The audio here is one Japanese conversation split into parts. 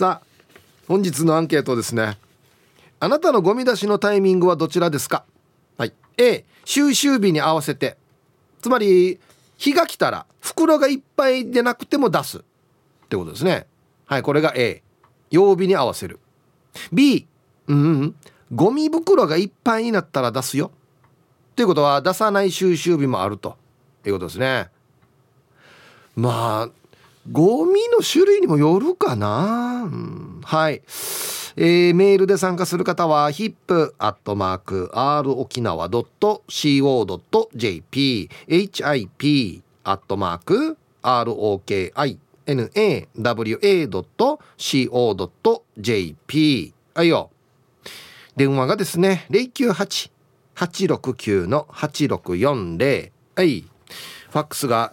さあ本日のアンケートですね。あなたのゴミ出しのタイミングはどちらですか？はい。A 収集日に合わせて。つまり日が来たら袋がいっぱいでなくても出す。ってことですね。はいこれが A 曜日に合わせる。B うん、うん、ゴミ袋がいっぱいになったら出すよ。ということは出さない収集日もあると。いうことですね。まあゴミの種類にもよるかな、うん、はい、えー、メールで参加する方は hip.r 沖縄 .co.jp hip アットマーク ROKINAWA.co.jp はいよ。電話がですね098-869の8640はい。ファックスが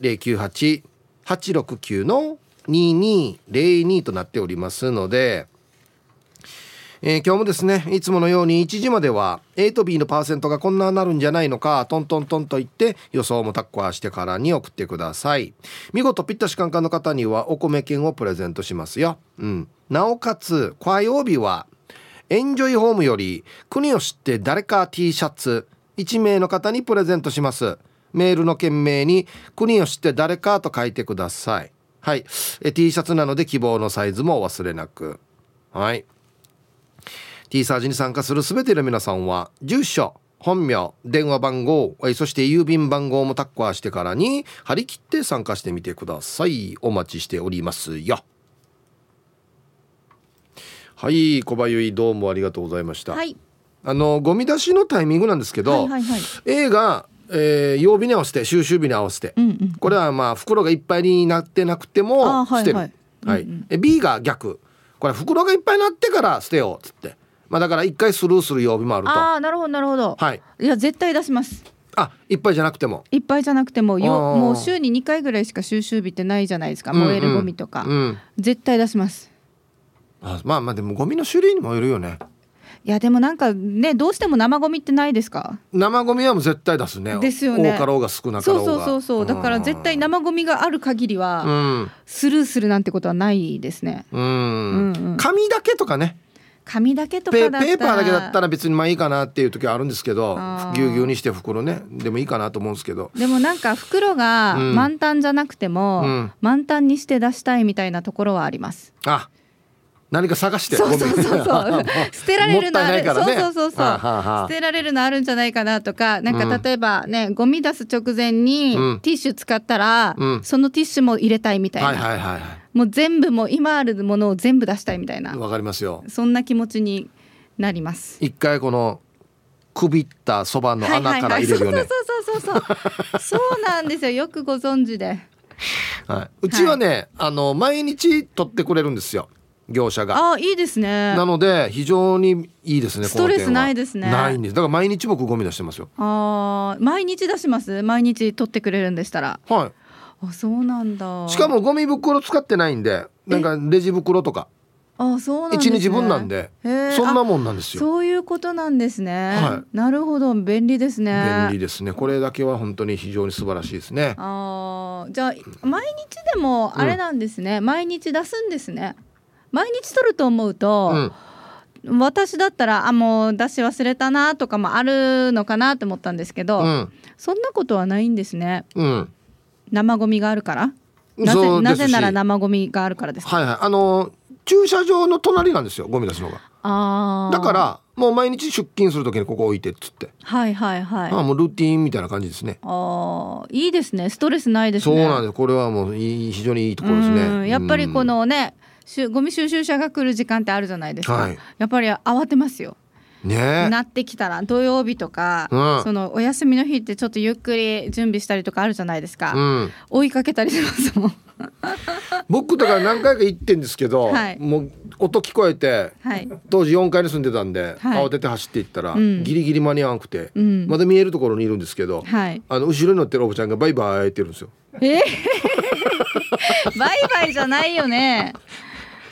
869の2202となっておりますのでえー、今日もですねいつものように1時までは A と B のパーセントがこんななるんじゃないのかトントントンと言って予想もタッコアしてからに送ってください。見事ピッタシカンカンの方にはお米券をプレゼントしますよ、うん、なおかつ火曜日はエンジョイホームより国を知って誰か T シャツ1名の方にプレゼントします。メールの件名に国を知って誰かと書いてください。はい。え T シャツなので希望のサイズもお忘れなく。はい。T サージに参加する全ての皆さんは住所本名電話番号そして郵便番号もタッカーしてからに張り切って参加してみてください。お待ちしておりますよ。はい。小林どうもありがとうございました、はい、あのゴミ出しのタイミングなんですけど、はいはいはい、A がえー、曜日に合わせて収集日に合わせて、うんうん、これはまあ袋がいっぱいになってなくても捨てる、はいはい、うんうん、B が逆。これ袋がいっぱいになってから捨てようっつって。まあだから一回スルーする曜日もあると。ああなるほどなるほど。はい。いや絶対出します。あいっぱいじゃなくても。いっぱいじゃなくてもよもう週に2回ぐらいしか収集日ってないじゃないですか、うんうん、燃えるゴミとか、うん、絶対出します。あまあまあでもゴミの種類にもよるよねいやでもなんかねどうしても生ゴミってないですか？生ゴミはもう絶対出すね。ですよね。多かろうが少なかろうが。そうそうそうそう。だから絶対生ゴミがある限りは、うん、スルーするなんてことはないですね。うん。うんうん、紙だけとかね。紙だけとかペーパーだけだったら別にまあいいかなっていう時はあるんですけどぎゅうぎゅうにして袋ね。でもいいかなと思うんですけど。でもなんか袋が満タンじゃなくても、うん、満タンにして出したいみたいなところはあります。あ何か探してそうそうそうそう。捨てられるのある、ね、そうそうそうそう。捨てられるのあるんじゃないかなとかなんか例えばね、うん、ゴミ出す直前にティッシュ使ったら、うん、そのティッシュも入れたいみたいな、はいはいはいもう全部もう今あるものを全部出したいみたいな。わかりますよ。そんな気持ちになります。一回このくびったそばの穴から入れるよね、そうそうそうそうそう。そうなんですよ。よくご存知で、はい、うちはね、はい、あの毎日取ってくれるんですよ業者が。あいいですね。なので非常にいいですねストレスないですね。ないんです。だから毎日僕ゴミ出してますよ。あ毎日出します？毎日取ってくれるんでしたら。はい。あそうなんだ。しかもゴミ袋使ってないんでなんかレジ袋とか。あそうなんです、ね、日分なんでそんなもんなんですよ。そういうことなんですね、はい、なるほど。便利ですね。便利ですね。これだけは本当に非常に素晴らしいですね。あじゃあ毎日でもあれなんですね、うん、毎日出すんですね毎日取ると思うと、うん、私だったらあもう出し忘れたなとかもあるのかなと思ったんですけど、うん、そんなことはないんですね、うん、生ゴミがあるから？なぜなぜなら生ゴミがあるからですはいはい。あの駐車場の隣なんですよゴミ出すのが。あだからもう毎日出勤する時にここ置いてっつって。はいはいはい。あもうルーティンみたいな感じですね。ああいいですね。ストレスないですね。そうなんです。これはもういい非常にいいところですね。やっぱりこのね、ゴミ収集車が来る時間ってあるじゃないですか、はい、やっぱり慌てますよ。ね、なってきたら土曜日とか、うん、そのお休みの日ってちょっとゆっくり準備したりとかあるじゃないですか、うん、追いかけたりしますもん。僕とか何回か行ってんですけど、はい、もう音聞こえて、はい、当時4階に住んでたんで、はい、慌てて走っていったら、うん、ギリギリ間に合わなくて、まだ見えるところにいるんですけど、あの後ろに乗ってるおばちゃんがバイバイって言うんですよ。えー、バイバイじゃないよね。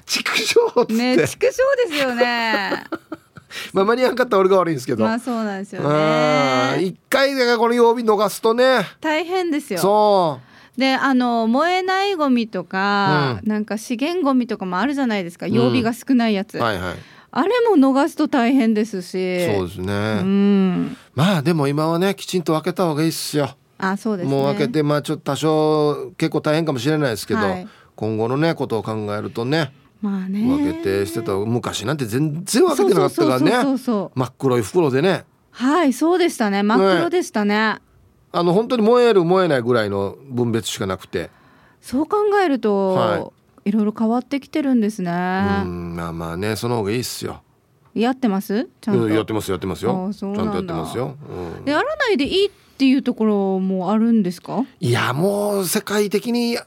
畜生ね畜生ですよね。まあ間に合わなかった俺が悪いんですけど。まあそうなんですよね。一回がこの曜日逃すとね。大変ですよ。そう。であの燃えないゴミとか、うん。なんか資源ゴミとかもあるじゃないですか。曜日が少ないやつ、はいはい。あれも逃すと大変ですし。そうですね、うん。まあでも今はねきちんと分けた方がいいっすよ。あそうですね。もう分けてまあちょっと多少結構大変かもしれないですけど、はい。今後のねことを考えるとねまあね。分けてしてた昔なんて全然分けてなかったからね。真っ黒い袋でね。はいそうでしたね。真っ黒でしたね。あの本当に燃える燃えないぐらいの分別しかなくて。そう考えると、、はい。ろいろ変わってきてるんですね。うんまあまあねその方がいいっすよ。やってます？ちゃんと。やってますやってますよ。ちゃんとやってますよ、うん。でやらないでいいっていうところもあるんですか？いやもう世界的に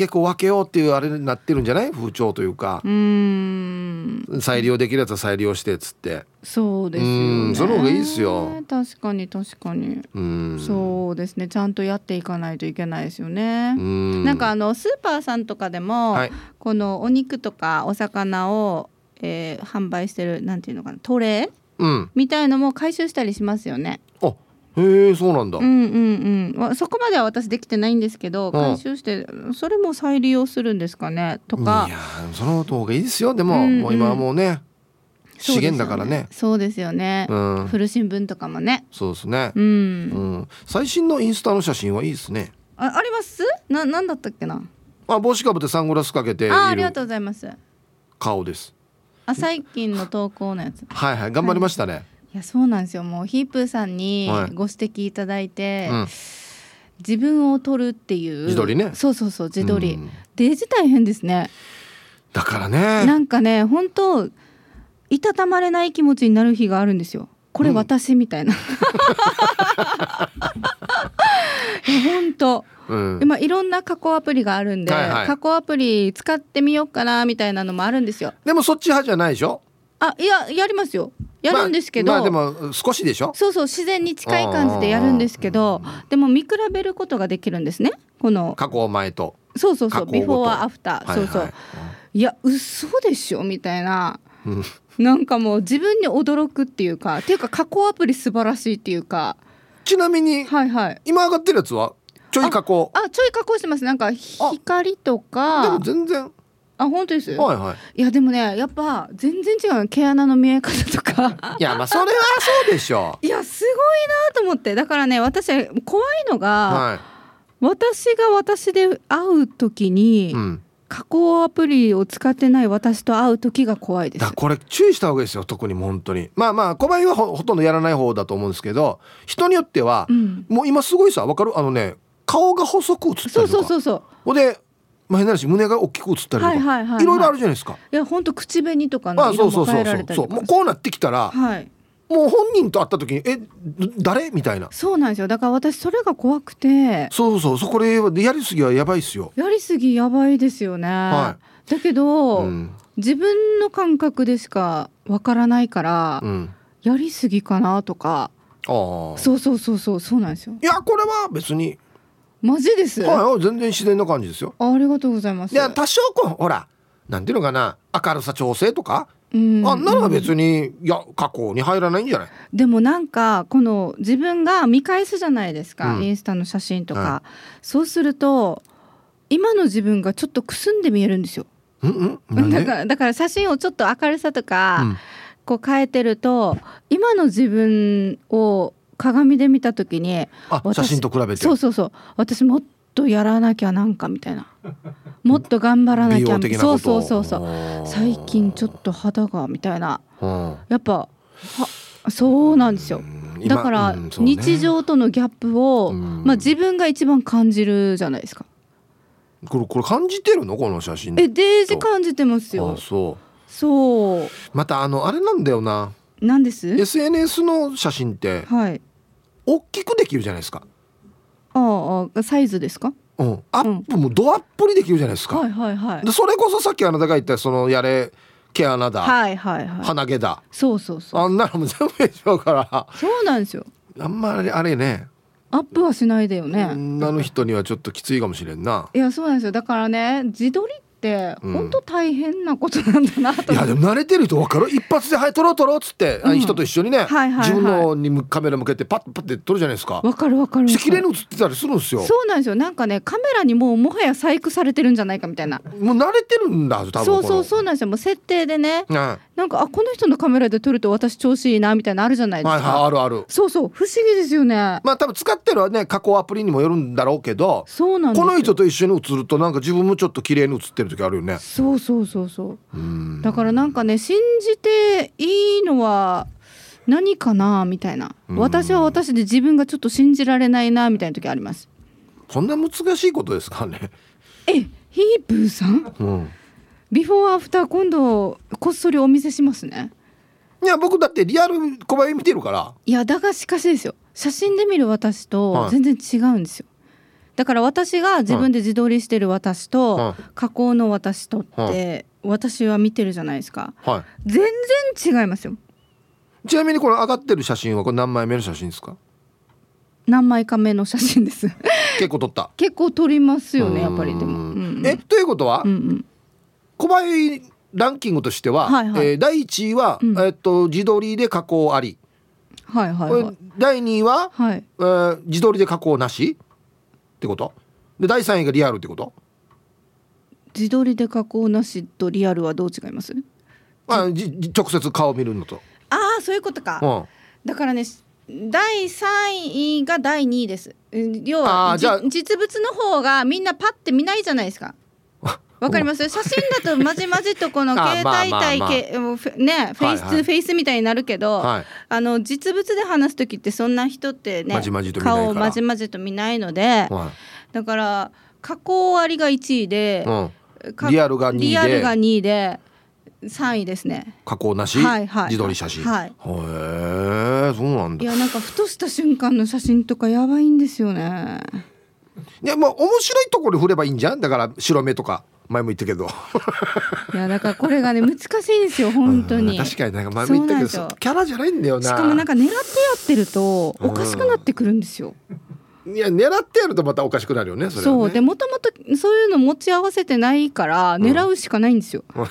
結構分けようっていうあれになってるんじゃない？風潮というか。う、ーん。再利用できるやつは再利用してっつって。そうですよね。うんその方がいいっすよ。確かに確かに、うん。そうですね。ちゃんとやっていかないといけないですよね、うん。なんかあのスーパーさんとかでも、はい。このお肉とかお魚を、えー販売してるなんていうのかなトレーうん。みたいのも回収したりしますよね。あへえそうなんだ、うんうんうんわ。そこまでは私できてないんですけど、回収してそれも再利用するんですかね？とかい。やその方がいいですよでも、うんうんもう今はもうね資源だからねそうですよね。うん古新聞とかもね。そうですねう、ん。うん最新のインスタの写真はいいですねああります？ななんだったっけな？あ帽子かぶってサングラスかけているあありがとうございます。顔ですあ最近の投稿のやつ。はいはい頑張りましたね、いやそうなんですよ。もうヒープーさんにはいご指摘いただいて、うん自分を撮るっていう自撮りねそうそうそう自撮り。うんデジ大変ですね。だからねなんかね本当いたたまれない気持ちになる日があるんですよ。これ私みたいな。本当。うん今いろんな加工アプリがあるんで、はいはい加工アプリ使ってみようかなみたいなのもあるんですよ。でもそっち派じゃないでしょ？あいややりますよ。やるんですけど。まあ、まあでも少しでしょ？そうそう自然に近い感じでやるんですけどでも見比べることができるんですね。この加工前と。そうそうそうビフォーアフター、はい。そうそう。はいいや嘘でしょ？みたいな。うん。なんかもう自分に驚くっていうかっていうか加工アプリ素晴らしいっていうか。ちなみにはいはい。今上がってるやつは？ちょい加工。あちょい加工してます。なんか光とでかも全然あ本当です、はいはい。いやでもねやっぱ全然違う毛穴の見え方とか。いやまあそれはそうでしょ。いやすごいなと思って。だからね私怖いのが、は私が私で会う時に、い、うん、加工アプリを使ってない私と会う時が怖いです。だこれ注意した方がいいですよ特に本当に。まあまあ小林はほほとんどやらない方だと思うんですけど人によっては、うん。もう今すごいさわかる？あのね顔が細く映ったりとか。そうそうそうそう。ほんでまあ変な話胸が大きく映ったりとか、はいはいはいはい。ろいろあるじゃないですか。いや本当口紅とかあの色もそうそうそう。変えられたりそうもうこうなってきたら、はい。もう本人と会った時に「えど誰?」みたいな。そうなんですよ。だから私それが怖くて。そうそうそこでやりすぎはやばいっすよ。やりすぎやばいですよね、はだけど、うん。自分の感覚でしかわからないから、うん、やりすぎかなとか。ああそうそうそうそう。そうなんですよ。いやこれは別に、マジです、はい、全然自然な感じですよ。あありがとうございます。いや多少こうほらなんていうのかな明るさ調整とか、うん。あんなのは別にいや加工に入らないんじゃない？でもなんかこの自分が見返すじゃないですか、うん。インスタの写真とか、はそうすると今の自分がちょっとくすんで見えるんですよ。うんうん。だからだから写真をちょっと明るさとか、うん。こう変えてると今の自分を鏡で見た時にあ私写真と比べて？そうそうそう。私もっとやらなきゃなんかみたいな。もっと頑張らな美きゃそうそうそうそう。う最近ちょっと肌がみたいな。うん。やっぱはそうなんですよ。うん。だから日常とのギャップを、うん。まあ、自分が一番感じるじゃないですか。これこれ感じてるの？この写真。えデージ感じてますあよ。そう。そう。またあのあれなんだよな。なんです？SNS の写真って。はい。大きくできるじゃないですか、ああサイズですか？うん、アップもドアップにできるじゃないですか、はいはいはいで。それこそさっきあなたが言ったそのやれ毛穴だ、はいはいはい。鼻毛だそうそうそう。あんなのも全部ょうからそうなんですよ。あんまりあれねアップはしないでよね。女の人にはちょっときついかもしれんな。いやそうなんですよ。だからね自撮りっって本当大変なことなんだなと。いやでも慣れてる人分かる。一発で「はい撮ろう撮ろう」っつって、うん。人と一緒にね、はいはいはい。自分のにカメラ向けてパッパッて撮るじゃないですか。わかるわかる綺麗に映ってたりするんですよ。そうなんですよ。なんかねカメラにもうもはや細工されてるんじゃないかみたいな。もう慣れてるんだ多分そうそううそうなんですよ。もう設定でねはなんかあこの人のカメラで撮ると私調子いいなみたいなのあるじゃないいですか、はいあるある。そうそう不思議ですよね。まあ多分使ってるね加工アプリにもよるんだろうけどそうなこの人と一緒に映るとなんか自分もちょっと綺麗に映ってる時あるよね。そうそうそうそう。うん。だからなんかね信じていいのは何かなみたいな。うん。私は私で自分がちょっと信じられないなみたいな時あります。そんな難しいことですかね。えヒープーさん？うんビフォーアフター今度こっそりお見せしますね。いや僕だってリアル小林見てるから。いやだがしかしですよ。写真で見る私はい。と全然違うんですよ、だから私が自分で自撮りしてる私と、は加工の私とって、は私は見てるじゃないですか。は全然違いますよ。いちなみにこの上がってる写真はこれ何枚目の写真ですか？何枚か目の写真です。結構撮った。結構撮りますよねやっぱりでも、うんうんうん。えということは、うんうん小林ランキングとしては、はいはい。えー第1位は、うん。えっと自撮りで加工あり、はいはいはい。第2位は、はい。えー自撮りで加工なし？ってこと？で第3位がリアルってこと？自撮りで加工なしとリアルはどう違います？あじじ直接顔見るのと、ああそういうことか、うん、だからね第3位が第2位です。うん要は実物の方がみんなパッて見ないじゃないですかわかります？写真だとまじまじとこの あ携帯まあまあまあ。対けフねフェイスはいはい。2フェイスみたいになるけど、はい。あの実物で話す時ってそんな人ってね顔をまじまじと見ないのではだから加工ありが1位でい、うん、かリアルが2位で。リアルが2位で3位ですね。加工なし、はいはい自撮り写真。はい。へえそうなんだ。いやなんかふとした瞬間の写真とかやばいんですよね。いやまあ面白いところで振ればいいんじゃん？だから白目とか前も言ったけど。いやだからこれがね難しいですよ本当に。うん確かになんか前も言ったけどキャラじゃないんだよな。しかもなんか狙ってやってるとおかしくなってくるんですよ。いや狙ってやるとまたおかしくなるよねそれはね。そう。でもともとそういうの持ち合わせてないから狙うしかないんですよ。分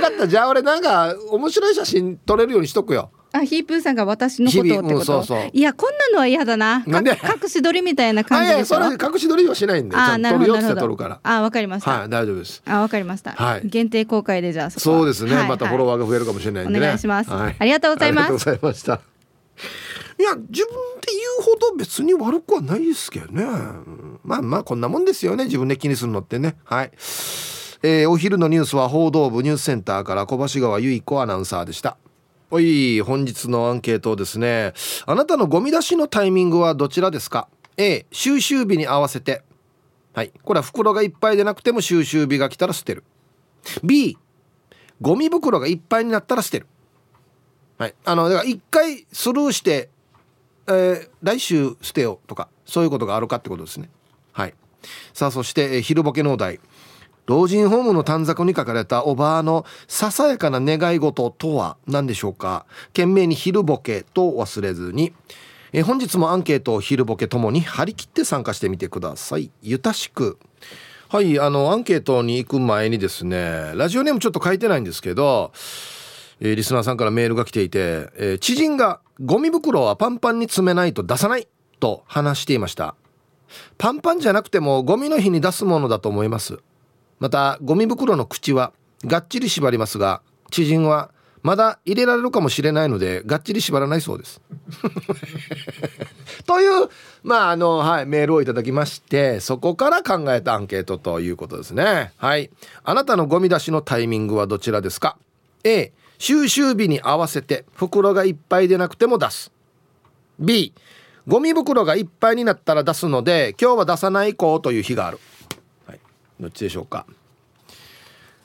かった。じゃあ俺なんか面白い写真撮れるようにしとくよあヒープーさんが私のことをって日々うんこと、そうそう。いやこんなのは嫌だな。なんで？か隠し撮りみたいな感じでしょ？それ隠し撮りはしないんであな撮るほど。あわかりました、はい大丈夫です。あわかりました、はい。限定公開でじゃあそうですね、はいまたフォロワーが増えるかもしれないんでね。お願いします。はい。ありがとうございます。ありがとうございました。いや自分で言うほど別に悪くはないですけどね。うんまあまあこんなもんですよね。自分で気にするのってね。はい。えーお昼のニュースは報道部ニュースセンターから小橋川由衣子アナウンサーでしたおい本日のアンケートですね。あなたのゴミ出しのタイミングはどちらですか？A 収集日に合わせて。はい。これは袋がいっぱいでなくても収集日が来たら捨てる。B ゴミ袋がいっぱいになったら捨てる。はい。あのだから一回スルーして、えー来週捨てようとかそういうことがあるかってことですね。はい。さあそして、えー昼ボケのお題。老人ホームの短冊に書かれたおばあのささやかな願い事とは何でしょうか？懸命に昼ボケと忘れずに。え本日もアンケートを昼ボケともに張り切って参加してみてください。ゆたしく。はいあのアンケートに行く前にですねラジオネームちょっと書いてないんですけど、えーリスナーさんからメールが来ていて、えー知人がゴミ袋はパンパンに詰めないと出さないと話していました。パンパンじゃなくてもゴミの日に出すものだと思います。またゴミ袋の口はがっちり縛りますが知人はまだ入れられるかもしれないのでがっちり縛らないそうです。というまああのはいメールをいただきましてそこから考えたアンケートということですね。はい。あなたのゴミ出しのタイミングはどちらですか？A 収集日に合わせて袋がいっぱいでなくても出す。B ゴミ袋がいっぱいになったら出すので今日は出さない子という日がある、どっちでしょうか。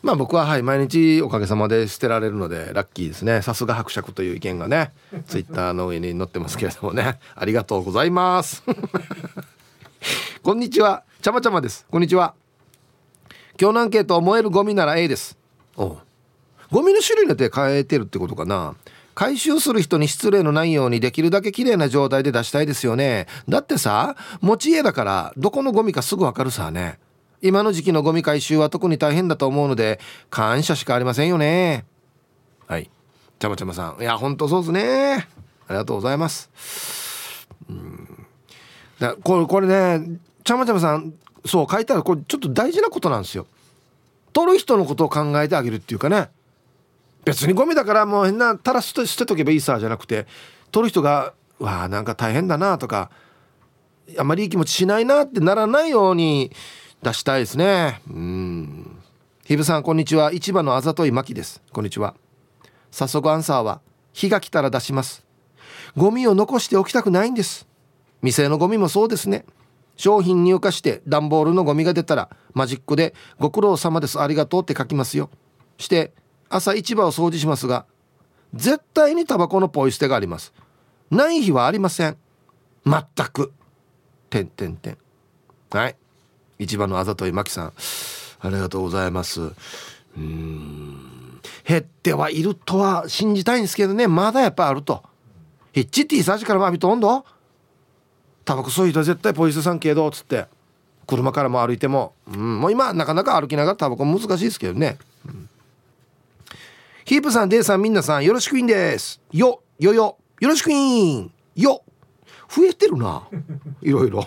まあ僕ははい毎日おかげさまで捨てられるのでラッキーですね。さすが伯爵という意見がね ツイッターの上に載ってますけれどもね。ありがとうございます。こんにちは。ちゃまちゃまです。こんにちは。今日のアンケート燃えるゴミなら A です。おう。ゴミの種類によって変えてるってことかな。回収する人に失礼のないようにできるだけ綺麗な状態で出したいですよね。だってさ持ち家だからどこのゴミかすぐわかるさね今の時期のゴミ回収は特に大変だと思うので感謝しかありませんよね。はい。ちゃまちゃまさん。いやほんとそうですね。ありがとうございます。うん。だこれこれねちゃまちゃまさんそう書いたらこれちょっと大事なことなんですよ。取る人のことを考えてあげるっていうかね。別にゴミだからもう変な垂らすと捨てとけばいいさじゃなくて取る人がわあなんか大変だなとかあんまりいい気持ちしないなってならないように出したいですね。うん。ひぶさんこんにちは。市場のあざといまきです。こんにちは。早速アンサーは日が来たら出します。ゴミを残しておきたくないんです。店のゴミもそうですね。商品入荷して段ボールのゴミが出たらマジックで「ご苦労様です。ありがとう」って書きますよ。して朝市場を掃除しますが絶対にタバコのポイ捨てがあります。ない日はありません。全く。てんてんてん。はい。市場のあざといまきさん。ありがとうございます。うん。減ってはいるとは信じたいんですけどね。まだやっぱあると。ヒッチティサージからまびとんど。タバコそういう人は絶対ポイ捨てさんけどっつって。車からも歩いても、うん、もう今なかなか歩きながらタバコ難しいですけどね、うん、ヒープさんデイさんみんなさんよろしくいいんです。よよよ。よろしくいん。よ。増えてるな。いろいろ。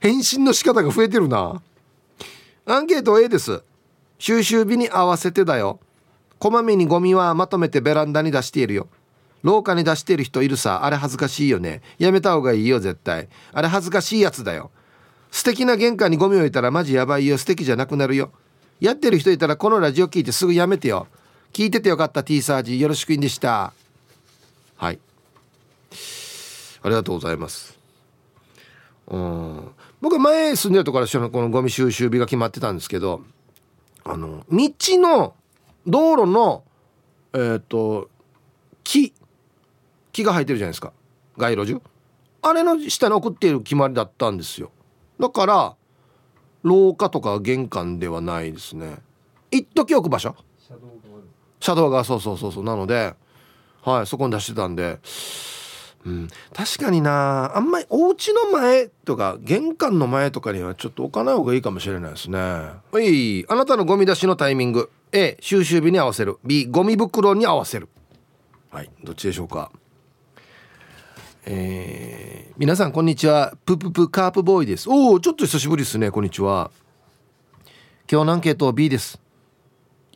返信の仕方が増えてるな。アンケート A です。収集日に合わせてだよ。こまめにゴミはまとめてベランダに出しているよ。廊下に出してる人いるさ。あれ恥ずかしいよね。やめた方がいいよ絶対。あれ恥ずかしいやつだよ。素敵な玄関にゴミ置いたらマジやばいよ。素敵じゃなくなるよ。やってる人いたらこのラジオ聞いてすぐやめてよ。聞いててよかった T サージ。よろしくいんでした。はいありがとうございます。うん。僕は前住んでるところからこのゴミ収集日が決まってたんですけどあの道の道路のえっ、ー、と木木が生えてるじゃないですか。街路樹。あれの下に送っている決まりだったんですよ。だから廊下とか玄関ではないですね。一時置く場所。車道がそうそうそうそう。なのではいそこに出してたんでうん、確かになあんまりお家の前とか玄関の前とかにはちょっと置かない方がいいかもしれないですね。はい。あなたのゴミ出しのタイミング。A 収集日に合わせる。B ゴミ袋に合わせる。はい。どっちでしょうか。えー、皆さんこんにちは。プププカープボーイです。おおちょっと久しぶりですね。こんにちは。今日のアンケートは B です。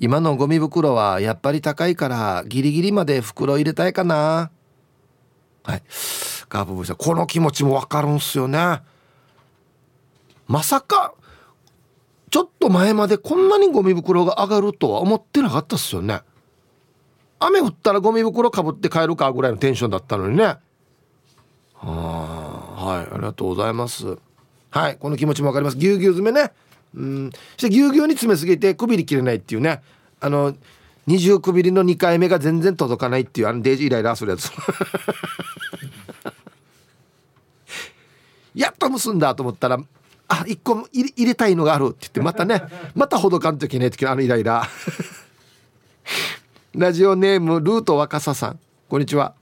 今のゴミ袋はやっぱり高いからギリギリまで袋入れたいかな。はい。カープボイさんこの気持ちもわかるんすよね。まさかちょっと前までこんなにゴミ袋が上がるとは思ってなかったっすよね。雨降ったらゴミ袋かぶって帰るかぐらいのテンションだったのにね。はあはい。ありがとうございます。はい。この気持ちもわかります。ぎゅうぎゅう詰めね。うん。そしてぎゅうぎゅうに詰めすぎてくびり切れないっていうね。あの二重くびりの2回目が全然届かないっていうあのデージイライラするやつやっと結んだと思ったらあ一個も入れたいのがあるって言ってまたね またほどかんといけない時あのイライラ。ラジオネームルート若狭さん。こんにちは。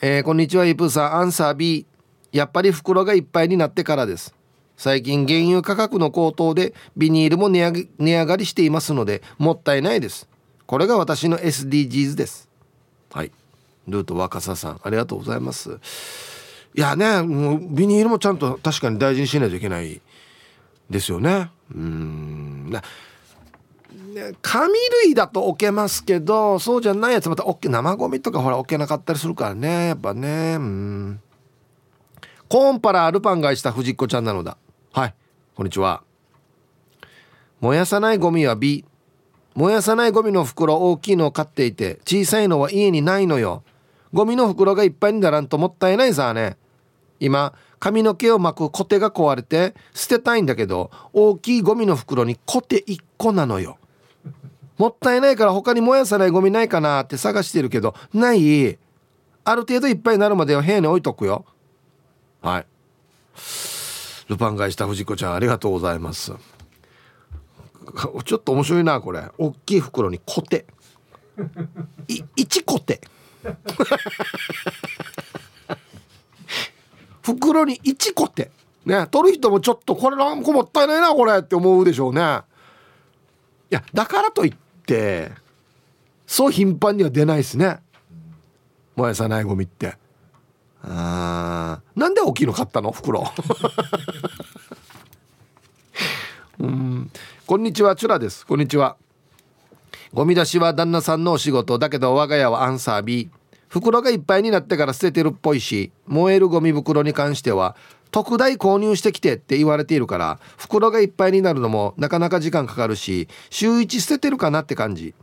えー、こんにちはイプーさん。アンサー B やっぱり袋がいっぱいになってからです。最近原油価格の高騰でビニールも値上値上がりしていますのでもったいないです。これが私の SDGs です。はい。ルート若狭さんありがとうございます。いやねもうビニールもちゃんと確かに大事にしないといけないですよね。うん。紙類だと置けますけどそうじゃないやつまた生ゴミとかほら置けなかったりするからねやっぱね。うん。コーンパラアルパン買いした藤子ちゃんなのだはいこんにちは。燃やさないゴミは B 燃やさないゴミの袋大きいのを買っていて小さいのは家にないのよ。ゴミの袋がいっぱいにならんともったいないさね。今髪の毛を巻くコテが壊れて捨てたいんだけど大きいゴミの袋にコテ1個なのよ。もったいないから他に燃やさないゴミないかなって探してるけどない。ある程度いっぱいになるまでは部屋に置いとくよ。はい。ルパン買いした藤子ちゃんありがとうございます。ちょっと面白いなこれ。大きい袋にコテ。い1コテ。袋に1コテ。ね取る人もちょっとこれなんかもったいないなこれって思うでしょうね。いやだからといってそう頻繁には出ないですね。燃やさないゴミって。あなんで大きいの買ったの？袋。うん。こんにちはチュラです。こんにちは。ゴミ出しは旦那さんのお仕事。だけど我が家はアンサー B 袋がいっぱいになってから捨ててるっぽいし。燃えるゴミ袋に関しては特大購入してきてって言われているから袋がいっぱいになるのもなかなか時間かかるし週1捨ててるかなって感じ。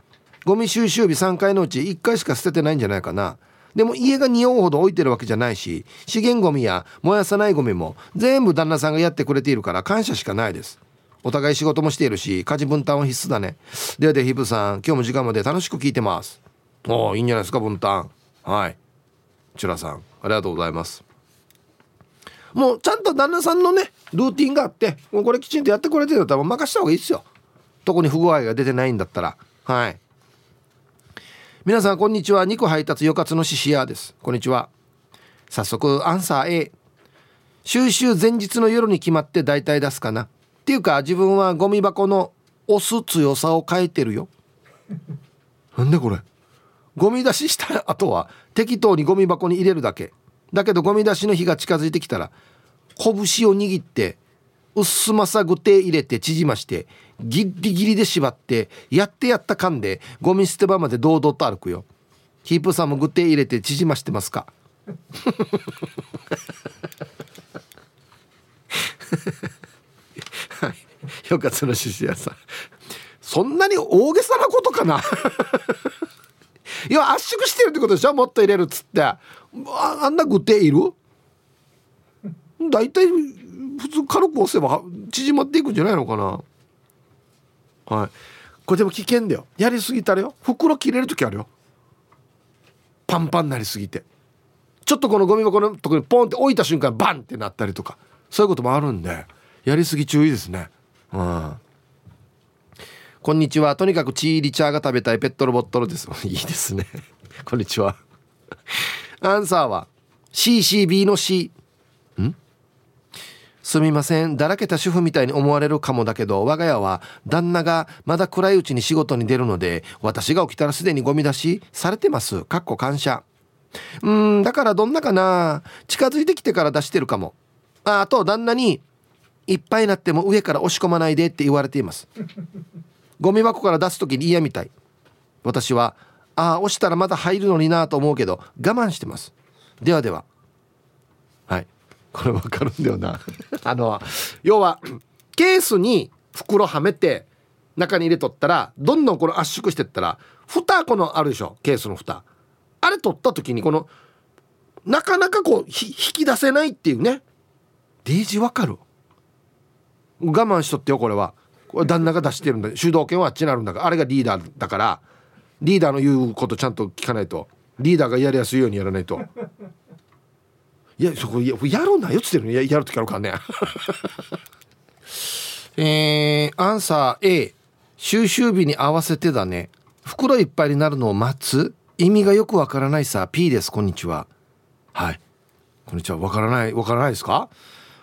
ゴミ収集日3回のうち1回しか捨ててないんじゃないかな。でも家が匂うほど置いてるわけじゃないし資源ゴミや燃やさないゴミも全部旦那さんがやってくれているから感謝しかないです。お互い仕事もしているし家事分担は必須だね。ではでヒブさん今日も時間まで楽しく聞いてます。おおいいんじゃないですか分担。はい。チュラさんありがとうございます。もうちゃんと旦那さんのねルーティンがあってもうこれきちんとやってくれてるんだったら任した方がいいですよ。特に不具合が出てないんだったら。はい。皆さんこんにちは。肉配達よかつのししやです。こんにちは。早速アンサー A 収集前日の夜に決まって大体出すかな。っていうか自分はゴミ箱の押す強さを変えてるよ。なんでこれ？ゴミ出しした後は適当にゴミ箱に入れるだけ。だけどゴミ出しの日が近づいてきたら拳を握ってうっすまさぐて入れて縮ましてギリギリで縛ってやってやった感でゴミ捨て場まで堂々と歩くよ。ヒープさんもぐて入れて縮ましてますか？はい。よかったの獅子屋さん。そんなに大げさなことかな？いや圧縮してるってことでしょ？もっと入れるっつって。ああんな具体いる？大体普通軽く押せば縮まっていくんじゃないのかな？はい。これでも危険だよ。やりすぎたらよ。袋切れる時あるよ。パンパンになりすぎて。ちょっとこのゴミ箱のとこにポンって置いた瞬間バンってなったりとか。そういうこともあるんでやりすぎ注意ですね。うん。こんにちは。とにかくチーリチャーが食べたいペットロボットロです。いいですね。こんにちは。アンサーは CCB の C すみません。だらけた主婦みたいに思われるかもだけど我が家は旦那がまだ暗いうちに仕事に出るので私が起きたらすでにゴミ出しされてます。かっこ感謝。うんだからどんなかな。近づいてきてから出してるかも。ああと旦那にいっぱいなっても上から押し込まないでって言われています。ゴミ箱から出す時に嫌みたい。私はああ押したらまだ入るのになと思うけど我慢してます。ではでは。はい。これわかるんだよな。あの要はケースに袋はめて中に入れとったらどんどんこの圧縮してったら蓋このあるでしょケースの蓋。あれ取った時にこのなかなかこう引き出せないっていうね。D 字わかる。我慢しとってよこれは。これ旦那が出してるんだ。主導権はあっちになるんだから。あれがリーダーだからリーダーの言うことちゃんと聞かないと。リーダーがやりやすいようにやらないと。いやそこややるなよっつってるの。ややるときあるからね。えー、アンサー A 収集日に合わせてだね。袋いっぱいになるのを待つ。意味がよくわからないさ。P です。こんにちは。はい。こんにちは。わからないわからないですか？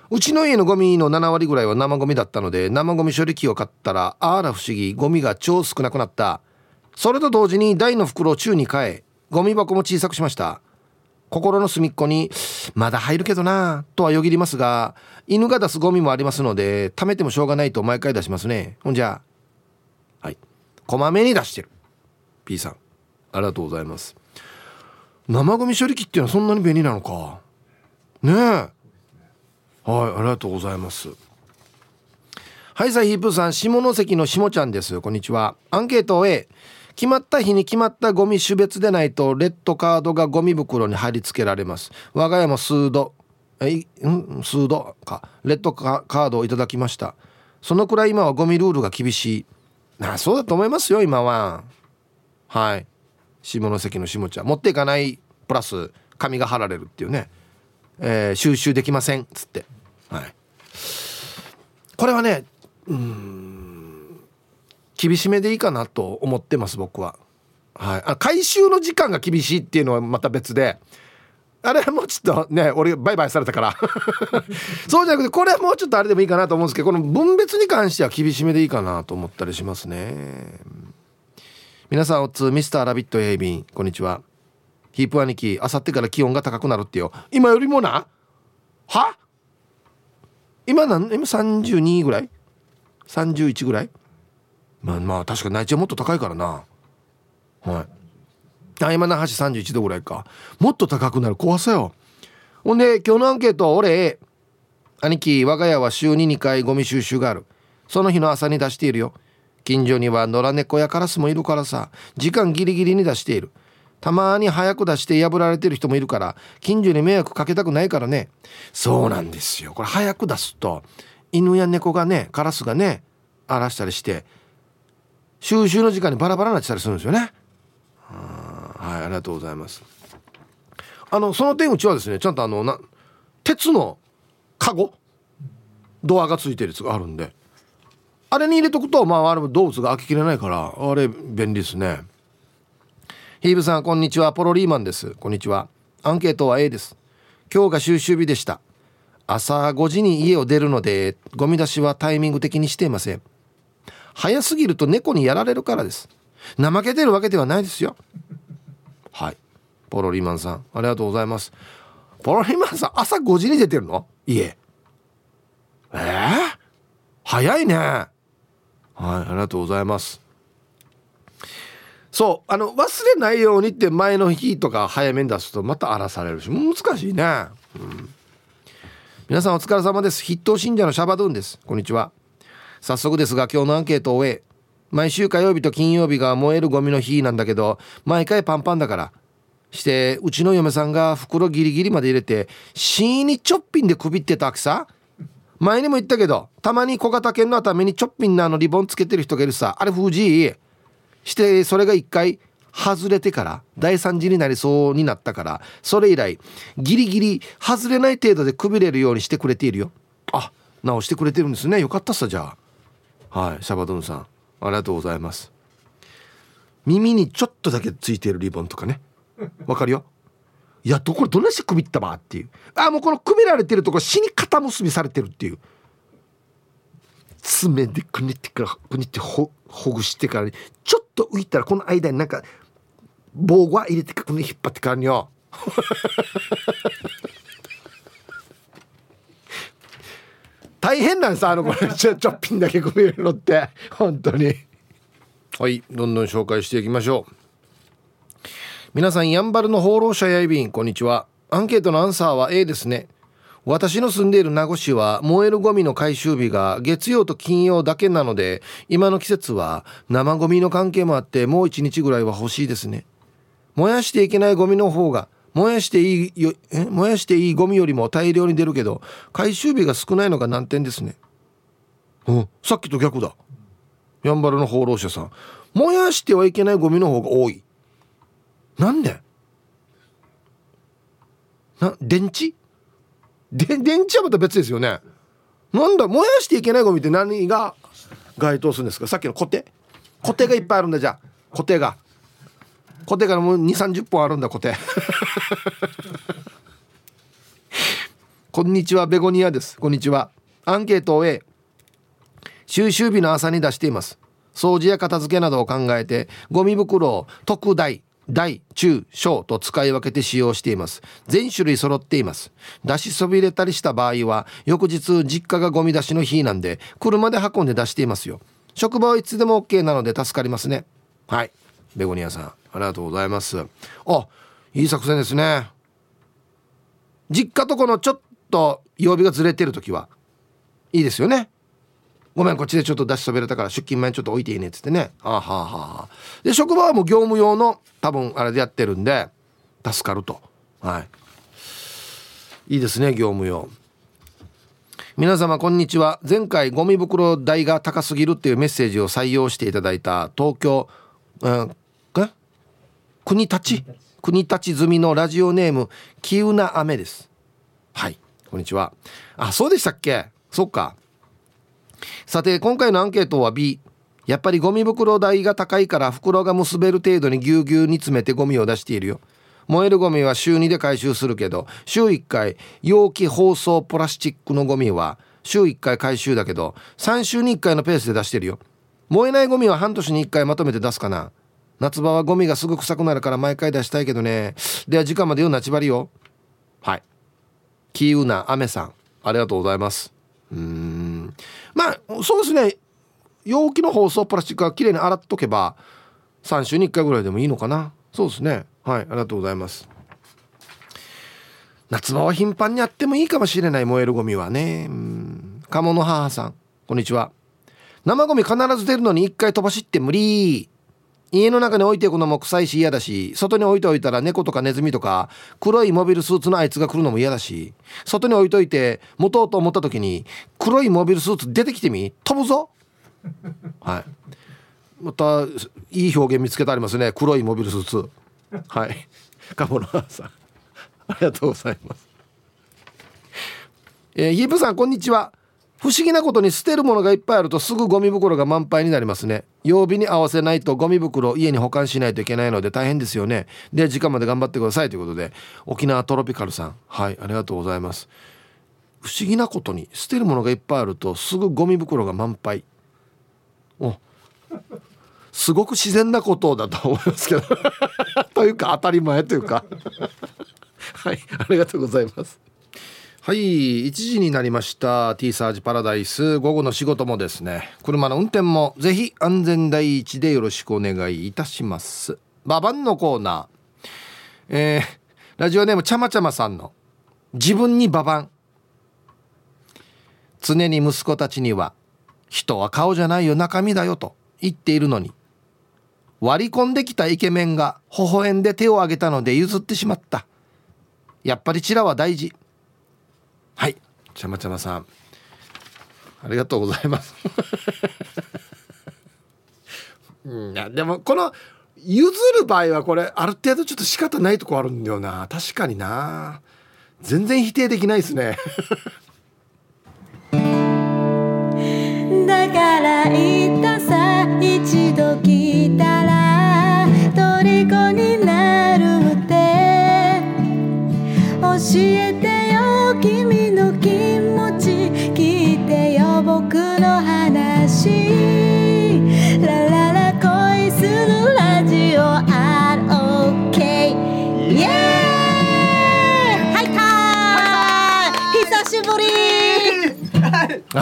うちの家のゴミの7割ぐらいは生ゴミだったので生ゴミ処理機を買ったらあら不思議。ゴミが超少なくなった。それと同時に大の袋を宙に変えゴミ箱も小さくしました。心の隅っこにまだ入るけどなとはよぎりますが犬が出すゴミもありますので貯めてもしょうがないと毎回出しますね。ほんじゃはい。こまめに出してる。P さん。ありがとうございます。生ゴミ処理機っていうのはそんなに便利なのか。ねえ。はいありがとうございます。はいさヒープさん。下関の下ちゃんです。こんにちは。アンケート A 決まった日に決まったゴミ種別でないとレッドカードがゴミ袋に貼り付けられます。我が家も数度えうん？数度か。レッドカードをいただきました。そのくらい今はゴミルールが厳しい。あそうだと思いますよ今は。はい。下関の下ちゃん持っていかないプラス紙が貼られるっていうね、えー、収集できませんっつって。はい。これはねうん。厳しめでいいかなと思ってます僕は。はい。あ回収の時間が厳しいっていうのはまた別で。あれはもうちょっとね俺バイバイされたから。そうじゃなくてこれはもうちょっとあれでもいいかなと思うんですけどこの分別に関しては厳しめでいいかなと思ったりしますね。皆さんおつミスターラビットエイビンこんにちは。ヒープ兄貴あさってから気温が高くなるってよ。今よりもな？は？今何今32ぐらい？31ぐらい？まあまあ確か内地はもっと高いからな。はい。あ今那覇市31度ぐらいか。もっと高くなる。怖さよ。ほんで今日のアンケート俺兄貴我が家は週に2回ゴミ収集がある。その日の朝に出しているよ。近所には野良猫やカラスもいるからさ。時間ギリギリに出している。たまに早く出して破られてる人もいるから近所に迷惑かけたくないからね。そうなんですよ。これ早く出すと犬や猫がねカラスがね荒らしたりして収集の時間にバラバラになってたりするんですよね。はいありがとうございます。あのその点うちはですねちゃんとあのな鉄のカゴ？ドアがついてるやつがあるんで。あれに入れとくとまああれも動物が開けきれないからあれ便利ですね。ヒーブさんこんにちは。ポロリーマンです。こんにちは。アンケートは A です。今日が収集日でした。朝5時に家を出るのでゴミ出しはタイミング的にしていません早すぎると猫にやられるからです。怠けてるわけではないですよ。はい。ポロリマンさんありがとうございます。ポロリマンさん朝5時に出てるの？家。えー、早いね。はいありがとうございます。そうあの忘れないようにって前の日とか早めに出すとまた荒らされるし難しいね、うん、皆さんお疲れ様です。筆頭信者のシャバドゥンです。こんにちは。早速ですが今日のアンケートを終え毎週火曜日と金曜日が燃えるゴミの日なんだけど毎回パンパンだから。してうちの嫁さんが袋ギリギリまで入れてーにチョッピンでくびってたわけさ。前にも言ったけどたまに小型犬の頭にチョッピンのあのリボンつけてる人がいるさ。あれ藤井してそれが一回外れてから第3次になりそうになったから。それ以来ギリギリ外れない程度でくびれるようにしてくれているよ。あ直してくれてるんですね。よかったっさじゃあ。はいシャバドゥンさんありがとうございます。耳にちょっとだけついてるリボンとかね。わかるよ。いやどこどんなしてくびったばっていう。あもうこのくびられてるとこ死に肩結びされてるっていう。爪でくねってからくねってほほぐしてからちょっと浮いたらこの間になんか棒が入れてくね引っ張ってからによ。大変なんですあのこれ ちょちょっぴんだけくびるのって。本当に。はいどんどん紹介していきましょう。皆さんやんばるの放浪者やいびんこんにちは。アンケートのアンサーは A ですね。私の住んでいる名護市は燃えるゴミの回収日が月曜と金曜だけなので今の季節は生ゴミの関係もあってもう1日ぐらいは欲しいですね。燃やしていけないゴミの方が燃やしていいよえ？燃やしていいゴミよりも大量に出るけど回収日が少ないのが難点ですね。うんさっきと逆だ。やんばるの放浪者さん。燃やしてはいけないゴミの方が多い。なんで？な電池？で電池はまた別ですよね。なんだ？燃やしていけないゴミって何が該当するんですか？さっきの固定固定がいっぱいあるんだじゃあ。固定が。固定からもう2 3 0本あるんだ固定こんにちはベゴニアです。こんにちは。アンケートを A 収集日の朝に出しています。掃除や片付けなどを考えてゴミ袋を特大大中小と使い分けて使用しています。全種類揃っています。出しそびれたりした場合は翌日実家がゴミ出しの日なんで車で運んで出していますよ。職場はいつでも OK なので助かりますね。はい。ベゴニアさんありがとうございます。あいい作戦ですね。実家とこのちょっと曜日がずれてる時はいいですよね。ごめんこっちでちょっと出しそびれたから出勤前にちょっと置いていいねっつってね。あはあは。あで職場はもう業務用の多分あれでやってるんで助かると。はい。いいですね業務用。皆様こんにちは。前回ゴミ袋代が高すぎるっていうメッセージを採用していただいた東京、うん、国立？国立。済みのラジオネームキウナアメです。はいこんにちは。あそうでしたっけ？そっか。さて今回のアンケートは B やっぱりゴミ袋代が高いから袋が結べる程度にぎゅうぎゅうに詰めてゴミを出しているよ。燃えるゴミは週2で回収するけど週1回容器包装プラスチックのゴミは週1回回収だけど3週に1回のペースで出してるよ。燃えないゴミは半年に1回まとめて出すかな夏場はゴミがすぐ臭くなるから毎回出したいけどね。では時間までよなちばりよはい。キーウナアメさん。ありがとうございます。うん。まあそうですね。容器の包装プラスチックはきれいに洗っとけば3週に1回ぐらいでもいいのかな。そうですね。はいありがとうございます。夏場は頻繁にあってもいいかもしれない燃えるゴミはね。うん。鴨の母さんこんにちは。生ゴミ必ず出るのに1回飛ばしって無理家の中に置いておくのも臭いし嫌だし外に置いておいたら猫とかネズミとか黒いモビルスーツのあいつが来るのも嫌だし外に置いといて持とうと思った時に黒いモビルスーツ出てきてみ飛ぶぞ。はい。またいい表現見つけてありますね。黒いモビルスーツ。はい。カモのさん。ありがとうございます。えー、ヒープさんこんにちは。不思議なことに捨てるものがいっぱいあるとすぐゴミ袋が満杯になりますね。曜日に合わせないとゴミ袋を家に保管しないといけないので大変ですよね。で時間まで頑張ってくださいということで沖縄トロピカルさんはいありがとうございます。不思議なことに捨てるものがいっぱいあるとすぐゴミ袋が満杯。おすごく自然なことだと思いますけど。というか当たり前というか。はいありがとうございます。はい1時になりました。T サージパラダイス。午後の仕事もですね。車の運転もぜひ安全第一でよろしくお願いいたします。ババンのコーナー。えー、ラジオネームちゃまちゃまさんの自分にババン。常に息子たちには人は顔じゃないよ中身だよと言っているのに割り込んできたイケメンが微笑んで手を挙げたので譲ってしまった。やっぱりチラは大事。はい。ちゃまちゃまさん。ありがとうございます。いやでもこの譲る場合はこれある程度ちょっと仕方ないとこあるんだよな。確かにな。全然否定できないですね。だから言ったさ一度聞いたら虜になるって教えて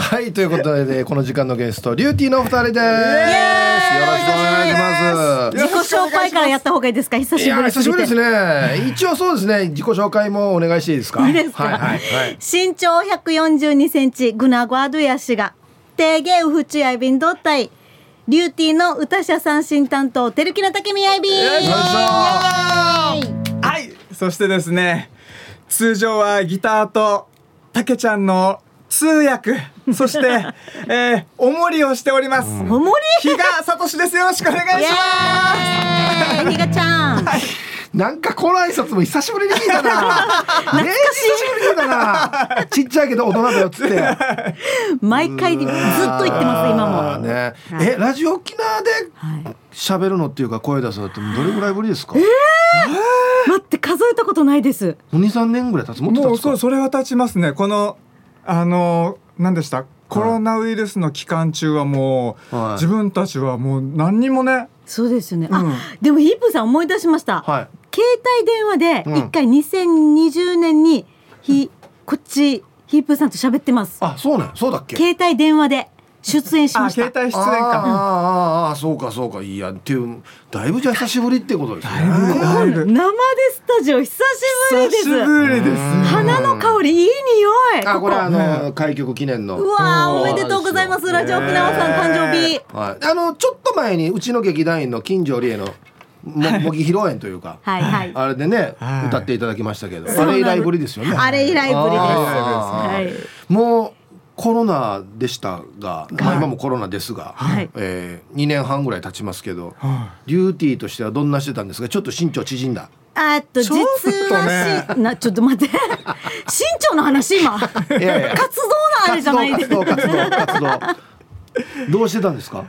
はいということで、ね、この時間のゲストリューティーのお二人です。よろしくお願いします。自己紹介からやった方がいいですか？久しぶり久しぶりですね。一応そうですね。自己紹介もお願いしていいですか？いいですか？はいはいはい。身長142センチグナゴアドヤシが定芸ウフチアイビンドッタイリューティーの歌者三振担当テルキナタケミアイビンよいしょ。はいそしてですね通常はギターとたけちゃんの通訳。そして、えー、おもりをしております、おもり？比嘉聡です。よろしくお願いしイエーイひがちゃん。なんかこの挨拶も久しぶりに聞いたな。ねえ久しぶりに聞いたな。ちっちゃいけど大人だよっつって。毎回ずっと言ってます今も。ね。えラジオ沖縄ではい。喋るのっていうか声出すのってどれぐらいぶりですか？待って数えたことないです。二三年ぐらい経つ？もっますもうと経つか。そうそれは経ちますね。このあの何でした？コロナウイルスの期間中はもう、はい。自分たちはもう何にもね。そうですよね、うん。あでもヒップさん思い出しました、はい。携帯電話でうん。一回2020年にひ、こっちヒップさんと喋ってます。あそうね。そうだっけ？携帯電話で出演しました。あ携帯出演か。あーあーそうかそうか。いやっていうだいぶじゃあ久しぶりってことですね。だいぶ生でスタジオ久しぶりです。久しぶりです。花の香りいい匂い。あこれあのね開局記念の。うわーおめでとうございます。ラジオ沖縄さん誕生日。はい、あのちょっと前にうちの劇団員の金城理恵のも模擬披露宴というか、はいはい。あれでね、はい。歌っていただきましたけど、あれ以来ぶりですよね。あれ以来ぶりです。はい。もうコロナでしたが、まあ、今もコロナですが、はい。えー、2年半ぐらい経ちますけど、はデューティーとしてはどんなしてたんですか？ちょっと身長縮んだ。あっと実ちょっとはねしなちょっと待って。身長の話今。活動のあれじゃないで。す活動活動活動。どうしてたんですか？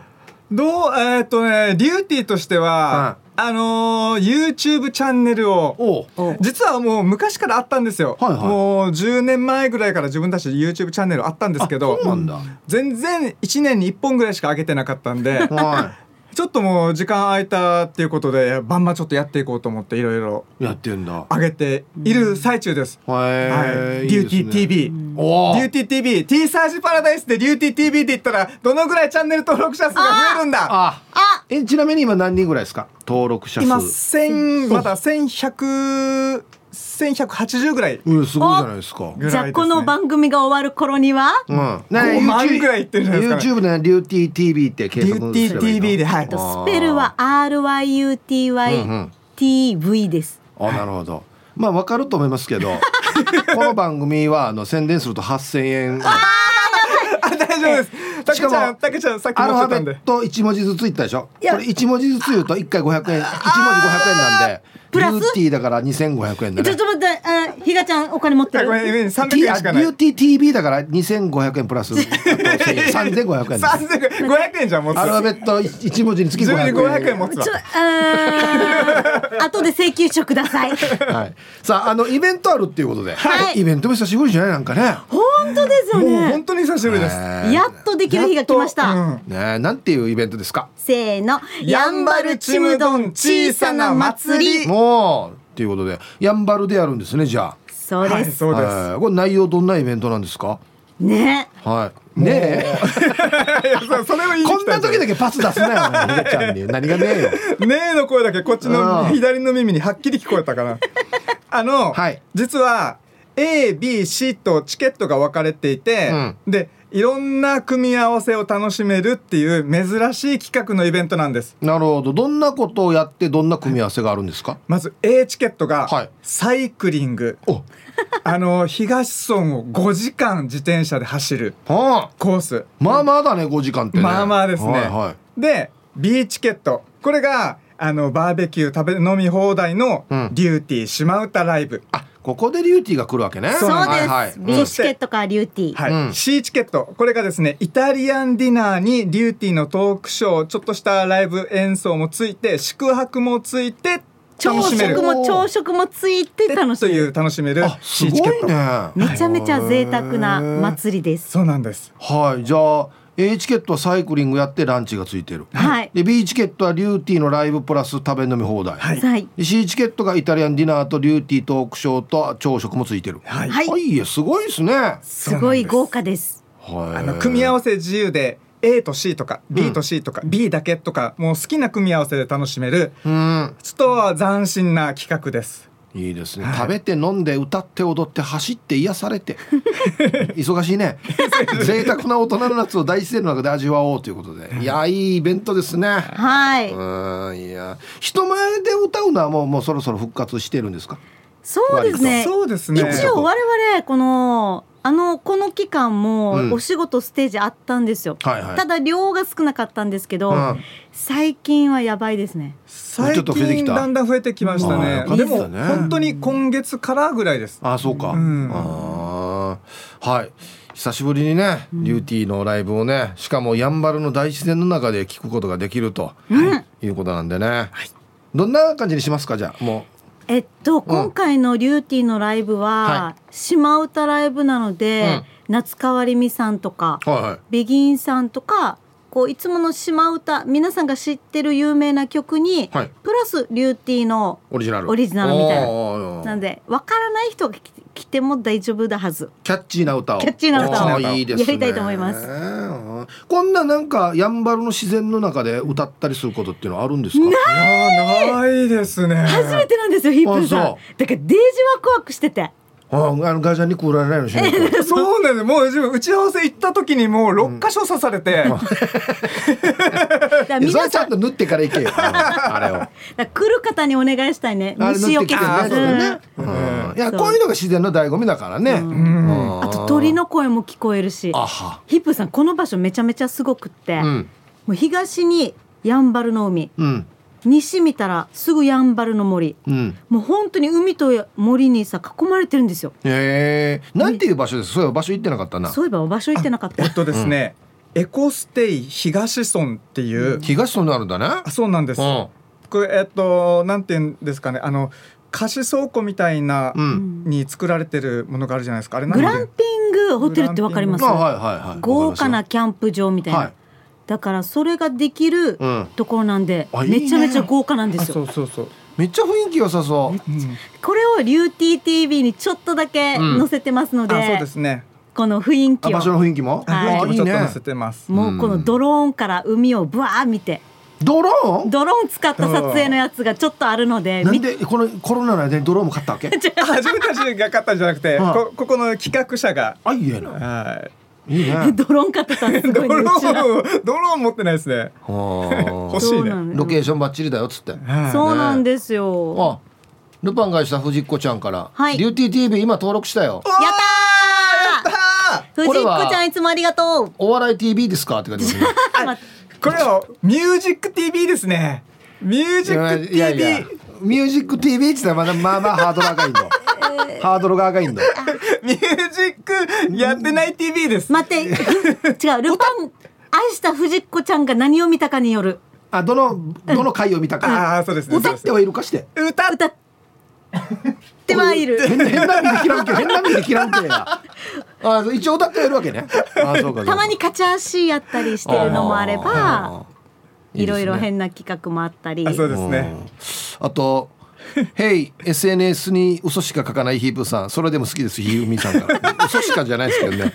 どうえーっとねデューティーとしては、あのー YouTube チャンネルを実はもう昔からあったんですよ、はいはい。もう10年前ぐらいから自分たちで YouTube チャンネルあったんですけど全然1年に1本ぐらいしか上げてなかったんではちょっともう時間空いたっていうことでバンバンちょっとやっていこうと思っていろいろいやってんだ。上げている最中です。はい。はい、デューティー TV。おー。デューティー TV、T サージパラダイスでデューティー TV って言ったらどのぐらいチャンネル登録者数が増えるんだ。あえちなみに今何人ぐらいですか？登録者数。今千まだ千百千百八十ぐらい。うんすごいじゃないですか。じゃあこの番組が終わる頃には？うん。5万ぐらいいってるじゃないですか。YouTube でリューティー TV ってデ検索ューティー TV ではい。とスペルは RYUTYTV です。あなるほど。まあわかると思いますけど。この番組はあの宣伝すると8000円。あ大丈夫です。たけちゃんたけちゃんさっきアルファベット1文字ずつ言ったでしょ？これ1文字ずつ言うと1回500円1文字500円なんでプラス？リューティーだから2500円だね。ちょっと待って、あひがちゃんお金持ってる？あご。めんごめん300 T あ円しかない。リューティー TV だから2500円プラス。あと1000円3500円です。三千五百円じゃん持つアルファベット1文字につき自分に500 500円円持つわ。ちょ、あー 後で請求書ください。はい、さああのイベントあるっていうことで、はい。イベントも久しぶりじゃないなんかね。本当ですよもうね本。当に久しぶりです。ねやっとできる日が来ました。うん。ねなんていうイベントですか？せーの、やんばるちむどん小さな祭り。もうっていうことでやんばるでやるんですねじゃそうです。はいそうです。はいこれ内容どんなイベントなんですか？ね。はい。ねえ。いやそそれはこんな時だけパス出すなよお前ひがちゃんに。何がねえよ。ねえの声だけこっちうん。の左の耳にはっきり聞こえたかな。あの、はい。実は A、B、C とチケットが分かれていて、でいろんな組み合わせを楽しめるっていう珍しい企画のイベントなんです。なるほど。どんなことをやってどんな組み合わせがあるんですか？まず A チケットがはい。サイクリング、お。あの東村を5時間自転車で走るはあ。コース。まあまあだね5時間ってね。まあまあですね。はいはい。で B チケット。これがあのバーベキュー食べ飲み放題のうん。デューティー島唄ライブ。あここでリューティーが来るわけね。そうはいはい。です。B チケットかリューティー。はい。うん。C チケット。これがですねイタリアンディナーにデューティーのトークショーちょっとしたライブ演奏もついて宿泊もついて朝食も朝食もついて楽しといめる。う楽しめるあす C チケット。ごいねめちゃめちゃ贅沢な祭りです。そうなんです。はい。じゃあ A チケットはサイクリングやってランチがついてる。はい。で B チケットはリューティーのライブプラス食べ飲み放題、はい。C チケットがイタリアンディナーとリューティートークショーと朝食もついてる。はい、はい。はいやすごいですね。はすごい豪華です。い。あの組み合わせ自由で A と C とか B と C とか、B だけとかもう好きな組み合わせで楽しめるうん。ちょっと斬新な企画ですいいですね、食べて飲んで歌って踊って走って癒されて。忙しいね。贅沢な大人の夏を大自然の中で味わおうということで。いやいいイベントですね。はい。うんいや。人前で歌うのはもうもうそろそろ復活してるんですか？そうですね。そうですね。一応我々このあのこの期間うん。もお仕事ステージあったんですよ。はいはい。ただ量が少なかったんですけど、うん。最近はやばいですね。最ちょっと増えてきた。近だんだん増えてきましたね。でもね。本当に今月からぐらいです。あそうか、うん。はい。久しぶりにね、リューティーのライブをねしかもやんばるの大自然の中で聞くことができると、い、うことなんでね、どんな感じにしますかじゃあ。もえっと、今回のリューティーのライブは、は島唄ライブなので、夏川りみさんとか、うはいはい。ベギンさんとかこういつもの島唄皆さんが知ってる有名な曲に、はい。プラスリューティーのオリジナル。オリジナルみたいな。なんでわからない人が来て来ても大丈夫だはず。キャッチーな歌を。キャッチーな歌をいいですね。やりたいと思います。うん。こんななんかやんばるの自然の中で歌ったりすることっていうのはあるんですか？い。やーないですね。初めてなんですよヒップーさん。あだそからデージワクワクしてて。ああのガジャンに来られないのしないとそうなんですもう自分打ち合わせ行った時にもう六箇所刺されて、だからいやそれちゃんと縫ってから行けよ。あれを。来る方にお願いしたいね。虫除けあーそうだね。うん。うん。いやこういうのが自然の醍醐味だからね。うん。あと鳥の声も聞こえるし。あは。ヒップーさんこの場所めちゃめちゃすごくって、もうん。う東にやんばるの海。うん西見たらすぐやんばるの森。うん。もう本当に海と森にさ囲まれてるんですよ。へえなんていう場所です？そういえば場所行ってなかったな。そういえば場所行ってなかった。えっとですね、エコステイ東村っていう、東村にあるんだね。あそうなんです、うん。これえっとなんていうんですかね。あの貸し倉庫みたいな、うん。に作られてるものがあるじゃないですか。あれなんグでランピングホテルってわかります？あはいはいはい。豪華なキャンプ場みたいな、はいだからそれができるうん。ところなんで、あいいね。めちゃめちゃ豪華なんであすよ。そうそうそう、めっちゃ雰囲気良さそう。うん。これをリューティー TV にちょっとだけうん。載せてますので,、あそうですね。この雰囲気あ場所をの雰囲気も？はい。雰囲気もちょっと載せねてます、もうこのドローンから海をブワー見て。ドローン？ドローン使った撮影のやつがちょっとあるのでなんみでこのコロナの間にドローンも買ったわけ？あ自分たちが買ったんじゃなくて、はい。こここの企画者が。あいいえなはいいいね。ドローン買ってたらすごいドロねうちら。ーンドローン持ってないですね。は 欲しいね。ロケーションバッチリだよっつって。はい。そうなんですよ。あルパンがした藤子ちゃんから、はい。リューティー TV 今登録したよ。やったー！藤子ちゃんいつもありがとう。お笑い TV ですか？って感じです これはミュージック TV ですね。ミュージック TV いやいやミュージック TV って言ったらまだまあまあハードル赤いんだハードルが赤いんだ。ミュージックやってない TV です、待って。違うルパン愛した藤子ちゃんが何を見たかによる。あどのどの回を見たか。ああそうですね。歌ってはいるかして。歌歌っ。てはいる。変な意味で切らんけ。変な意味で切らんけ。やあ一応歌ってはいるわけね。あそうかそうか。たまにカチャーシーやったりしてるのもあればいろいろ変な企画もあったり。あそうですね。あと「Hey SNS に嘘しか書かないヒープさん。それでも好きですひゆみさんから 嘘しかじゃないですけどね。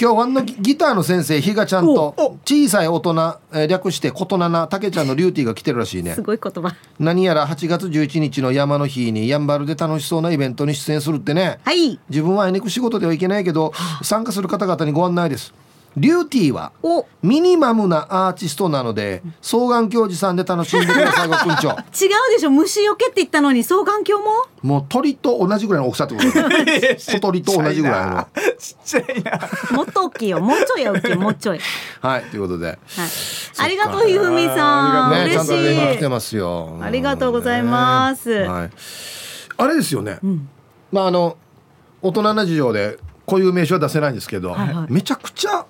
今日ワンのギギターの先生ひがちゃんと小さい大人、えー略して琴七たけちゃんのリューティーが来てるらしいね。すごい言葉。何やら8月11日の山の日にやんばるで楽しそうなイベントに出演するってね。はい。自分はあいにく仕事ではいけないけど参加する方々にご案内ですリューティーはお。ミニマムなアーティストなので双眼鏡寺さんで楽しんでくださいごくんちょ 違うでしょ。虫よけって言ったのに双眼鏡も？もう鳥と同じぐらいの大きさってこと。小鳥と同じぐらいの。ちっちゃいな。もっと大きいよ。もうちょい大きい。もうちょい、はいということで。はい、ありがとうひふみさん、ねちゃん嬉しと連絡来ていますよ。ありがとうございます。はい、あれですよね、まああの大人な事情でこういう名称は出せないんですけど、はいはい。めちゃくちゃ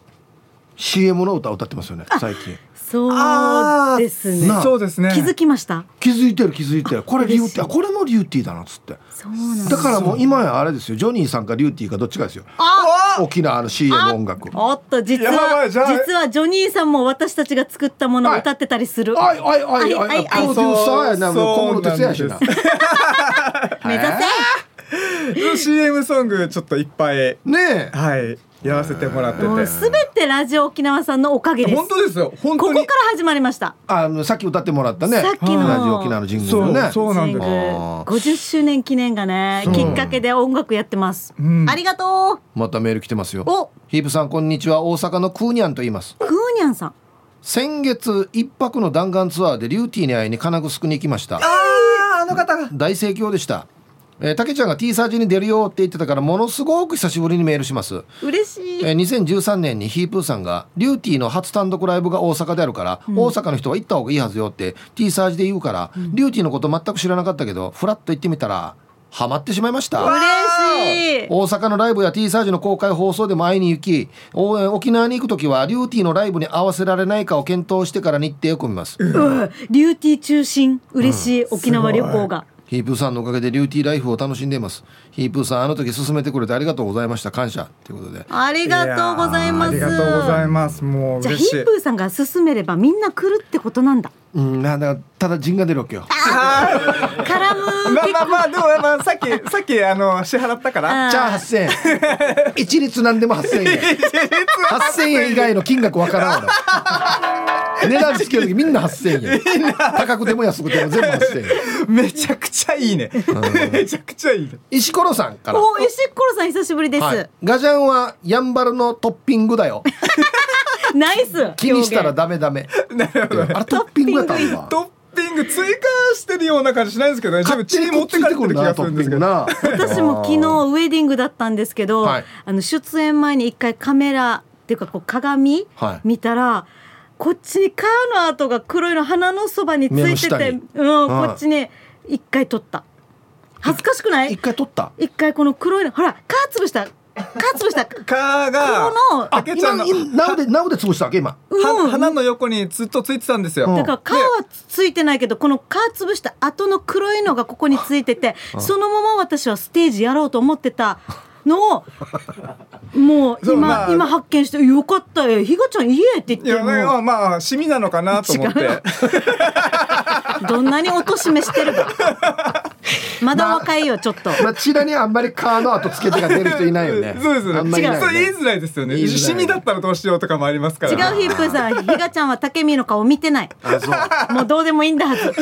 CM の歌を歌ってますよね最近。そうですね。そうですね。気づきました？気づいてる気づいてる。これリューティーあこれもリューティーだなっつって。そうなんだからもう今やあれですよジョニーさんかリューティーかどっちかですよ。あ大きなあの CM 音楽おっと実は実はジョニーさんも私たちが作ったものを歌ってたりする、おいおいおいはい。はいプロデューサーやなそう小室哲哉やしな。目指せ CM ソングちょっといっぱいねえ。はいやらせてもらってて。もうすべてラジオ沖縄さんのおかげです。本当ですよ。本当に。ここから始まりました。あのさっき歌ってもらったね。さっきのラジオ沖縄のジングルね。そうそうなんです。ジングル。あー。50周年記念がねきっかけで音楽やってます、ん。ありがとう。またメール来てますよ。お。ヒープさんこんにちは。大阪のクーニャンと言います。クーニャンさん。先月一泊の弾丸ツアーでリューティーに会いに金具すくに行きました。あああの方が。大盛況でしたえー、たけちゃんが T サージに出るよって言ってたからものすごく久しぶりにメールします。嬉しい。えー2013年にヒープーさんがリューティーの初単独ライブが大阪であるから、大阪の人は行った方がいいはずよって T サージで言うから、リューティーのこと全く知らなかったけどフラッと行ってみたらハマってしまいました。嬉しい。大阪のライブや T サージの公開放送でも会いに行きお沖縄に行く時はリューティーのライブに合わせられないかを検討してから日程を組みます。うん。リューティー中心。嬉しい。沖縄旅行がヒープーさんのおかげでリューティーライフを楽しんでいます。ヒープーさんあの時進めてくれてありがとうございました。感謝。ということで。ありがとうございます。ありがとうございます。もうじゃあ嬉しい。ヒープーさんが進めればみんな来るってことなんだ。うんなんだただ陣が出るわけよ絡む。まあまあまあでもまあさっきさっきあの支払ったから。じゃあ8000円。一律なんでも8000円8000円以外の金額わからんわ値段つける時みんな8000円高くても安くても全部8000円めちゃくちゃいいね。めちゃくちゃいいね。石ころさんから。お石ころさん久しぶりです、はい、ガジャンはやんばるのトッピングだよ。ナイス。気にしたらダメダメ。あれトッピングやったんだ。トッピング。追加してるような感じしないんですけどね。勝手に持ってかれてる気がするんですけど。な私も昨日ウェディングだったんですけど、はい。あの出演前に一回カメラっていうかこう鏡はい。見たら、こっちにカーの跡が黒いの鼻のそばについててうん、はい。こっちに一回撮った。恥ずかしくない？一回取った？一回この黒いのほらカー潰した。潰した。蚊がこのたけちゃんの今なおでなおで潰したわけ今は鼻の横にずっとついてたんですよ。だから皮はついてないけどこの皮潰した後の黒いのがここについててそのまま私はステージやろうと思ってたのをもう 今、まあ今発見して「よかったよ。ひがちゃん言え」ってい言ってやまあもまあシミなのかなと思って。どんなに貶としめしてるかまだ若いよちょっと。ま あちらにあんまりカーの後つけてが出る人いないよね そうですね。あんまりいないよねそう言いづらいですよね。シミだったらどうしようとかもありますから。違うヒップーさん、ひがちゃんは竹見の顔見てない。あそうもうどうでもいいんだはず。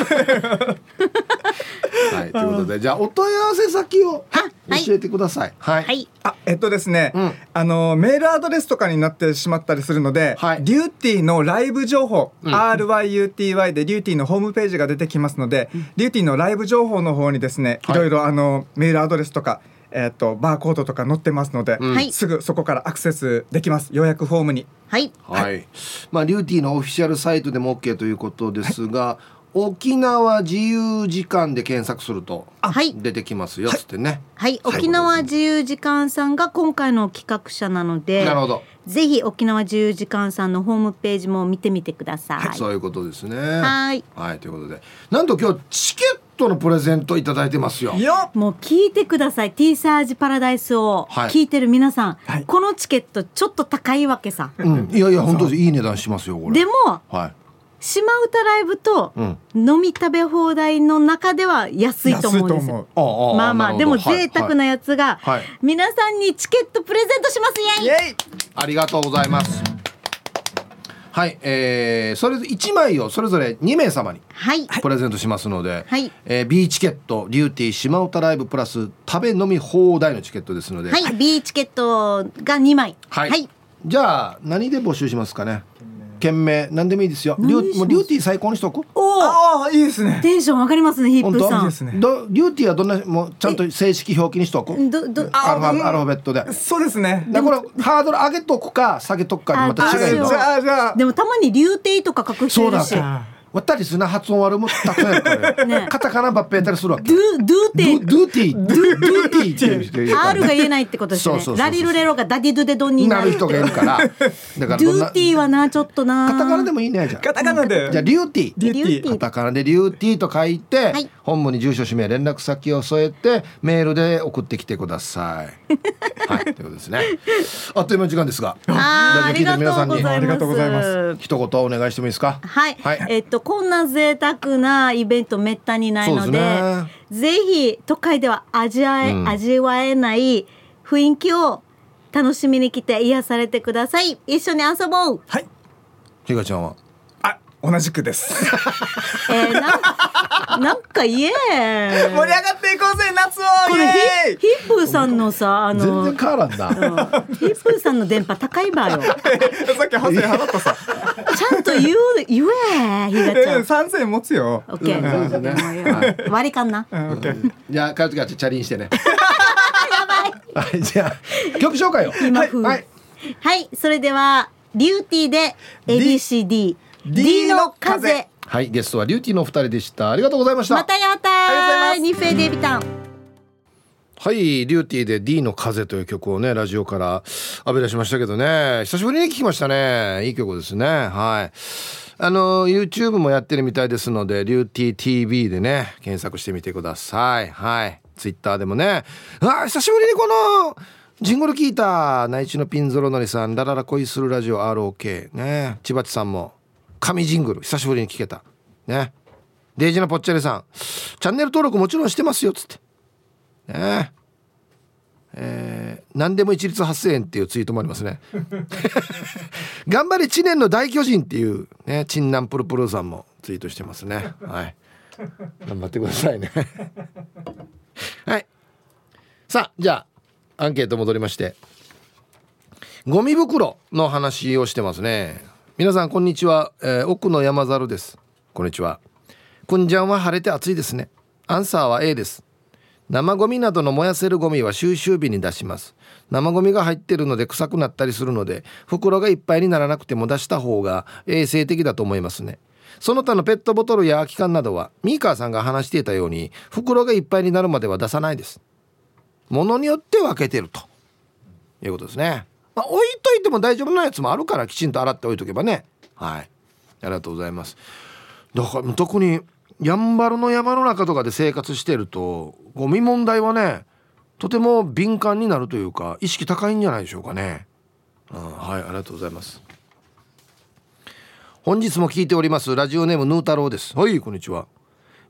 はいということでじゃあお問い合わせ先をはい教えてくださいはい、はい。あえっとですね、うんあのメールアドレスとかになってしまったりするので、はいリューティーのライブ情報、ん RYUTY でリューティーのホームページが出てきますので、リューティーのライブ情報の方にですね、はい。いろいろあのメールアドレスとかえっとバーコードとか載ってますので、うん。はい。すぐそこからアクセスできます。予約フォームに。はい。はい、まあリューティーのオフィシャルサイトでも OK ということですが、沖縄自由時間で検索するとはい。出てきますよっつってね、はい。沖縄自由時間さんが今回の企画者なのでなる、ほど、ぜひ沖縄自由時間さんのホームページも見てみてください。そういうことですね。はい。はい。ということで。なんと今日チケットのプレゼントいただいてますよ。よもう聞いてください。T サージパラダイスをはい。聞いてる皆さん、はい。このチケットちょっと高いわけさ。うん、いやいや本当です。いい値段しますよこれ。でも、はい。島唄ライブとうん。飲み食べ放題の中では安いと思うんですよ。まあまあでも贅沢なややつがはい。皆さんにチケットプレゼントします。イエイ。イエイ。ありがとうございますはい、えー、それぞれ1枚をそれぞれ2名様にはい。プレゼントしますので、はい。えー、B チケットリューティー島唄ライブプラス食べ飲み放題のチケットですので、はい。B チケットが2枚。はい。はい。じゃあ何で募集しますかね？件名何でもいいですよ。リュもうリューティー最高にしとくおおああいいですね。テンション上がりますねヒップさん。いいですね。どリューティーはどんなもうちゃんと正式表記にしとくどどアルファアルファベットで。そうですね。だからこれハードル上げとくか下げとくかでまたあ違いじゃあじゃあ。でもたまに流亭とか書く人そだいうるし私な発音悪もたくさんやからね。カタカナばっぺやったりするわけ。ドゥドゥドゥテドゥティードゥドゥティーっていう。人いるから R が言えないってことですね。そうそうそうそう。ラリルレロがダディドゥデドンになるなる人がいるから。だからどんなドゥティーはなちょっとな。カタカナでもいいねじゃあ。カタカナで。じゃあリュー。ティー。リューティカタカナでリューティーと書いて、はい。本部に住所氏名連絡先を添えてメールで送ってきてください。はいということですね。あっという間の時間ですが、あーありがとうございますありがとうございます。一言お願いしてもいいですか？はい、はい。えっとこんな贅沢なイベントめったにないのでねぜひ都会では味わえ、うん味わえない雰囲気を楽しみに来て癒されてください一緒に遊ぼうはい。ひがちゃんは？あ同じくです。えー、なんなんか言え盛り上がっていこうぜ夏をイこれヒヒップーさんのさあ全の然変わらんヒップーさんの電波高いわよ さっき8000円払ったさ。ちゃんと言う言えひがちゃんえ3000円持つよ。オッケーそうですね。割り勘なうんオッケー。じゃあ帰る時はチャリンしてね。はいじゃあ曲紹介を。今風はい。はい、それではリューティーで ABCD D, のの風風はいゲストはリューティーのお二人でした。ありがとうございました。またやったニフェデビタンはい、リューティーで D の風という曲をね、ラジオから浴び出しましたけどね、久しぶりに聴きましたね。いい曲ですね。はい。あの、YouTube もやってるみたいですので、リューティー TV でね、検索してみてください。はい。Twitter でもね、あー久しぶりにこの、ジングル聞いた内地のピンゾロノリさんラララ恋するラジオ ROK ね千葉地さんも神ジングル久しぶりに聞けた。ね。デイジのぽっちゃりさんチャンネル登録もちろんしてますよっつって。ね。えー何でも一律8000円っていうツイートもありますね。頑張れ知念の大巨人っていうねチンナンプルプルさんもツイートしてますね。はい。頑張ってくださいね。はい。さあじゃあアンケート戻りまして。ゴミ袋の話をしてますね。皆さんこんにちは、えー奥の山猿です。こんにちは。くんじゃんは晴れて暑いですね。アンサーは A です。生ゴミなどの燃やせるゴミは収集日に出します。生ゴミが入ってるので臭くなったりするので袋がいっぱいにならなくても出した方が衛生的だと思いますね。その他のペットボトルや空き缶などはミーカーさんが話していたように袋がいっぱいになるまでは出さないです。ものによって分けてるということですね。まあ置いといても大丈夫なやつもあるからきちんと洗っておいとけばね。はい。ありがとうございます。だから特にやんばるの山の中とかで生活してるとゴミ問題はねとても敏感になるというか意識高いんじゃないでしょうかね、うん、はいありがとうございます。本日も聞いておりますラジオネームヌー太郎です。はいこんにちは。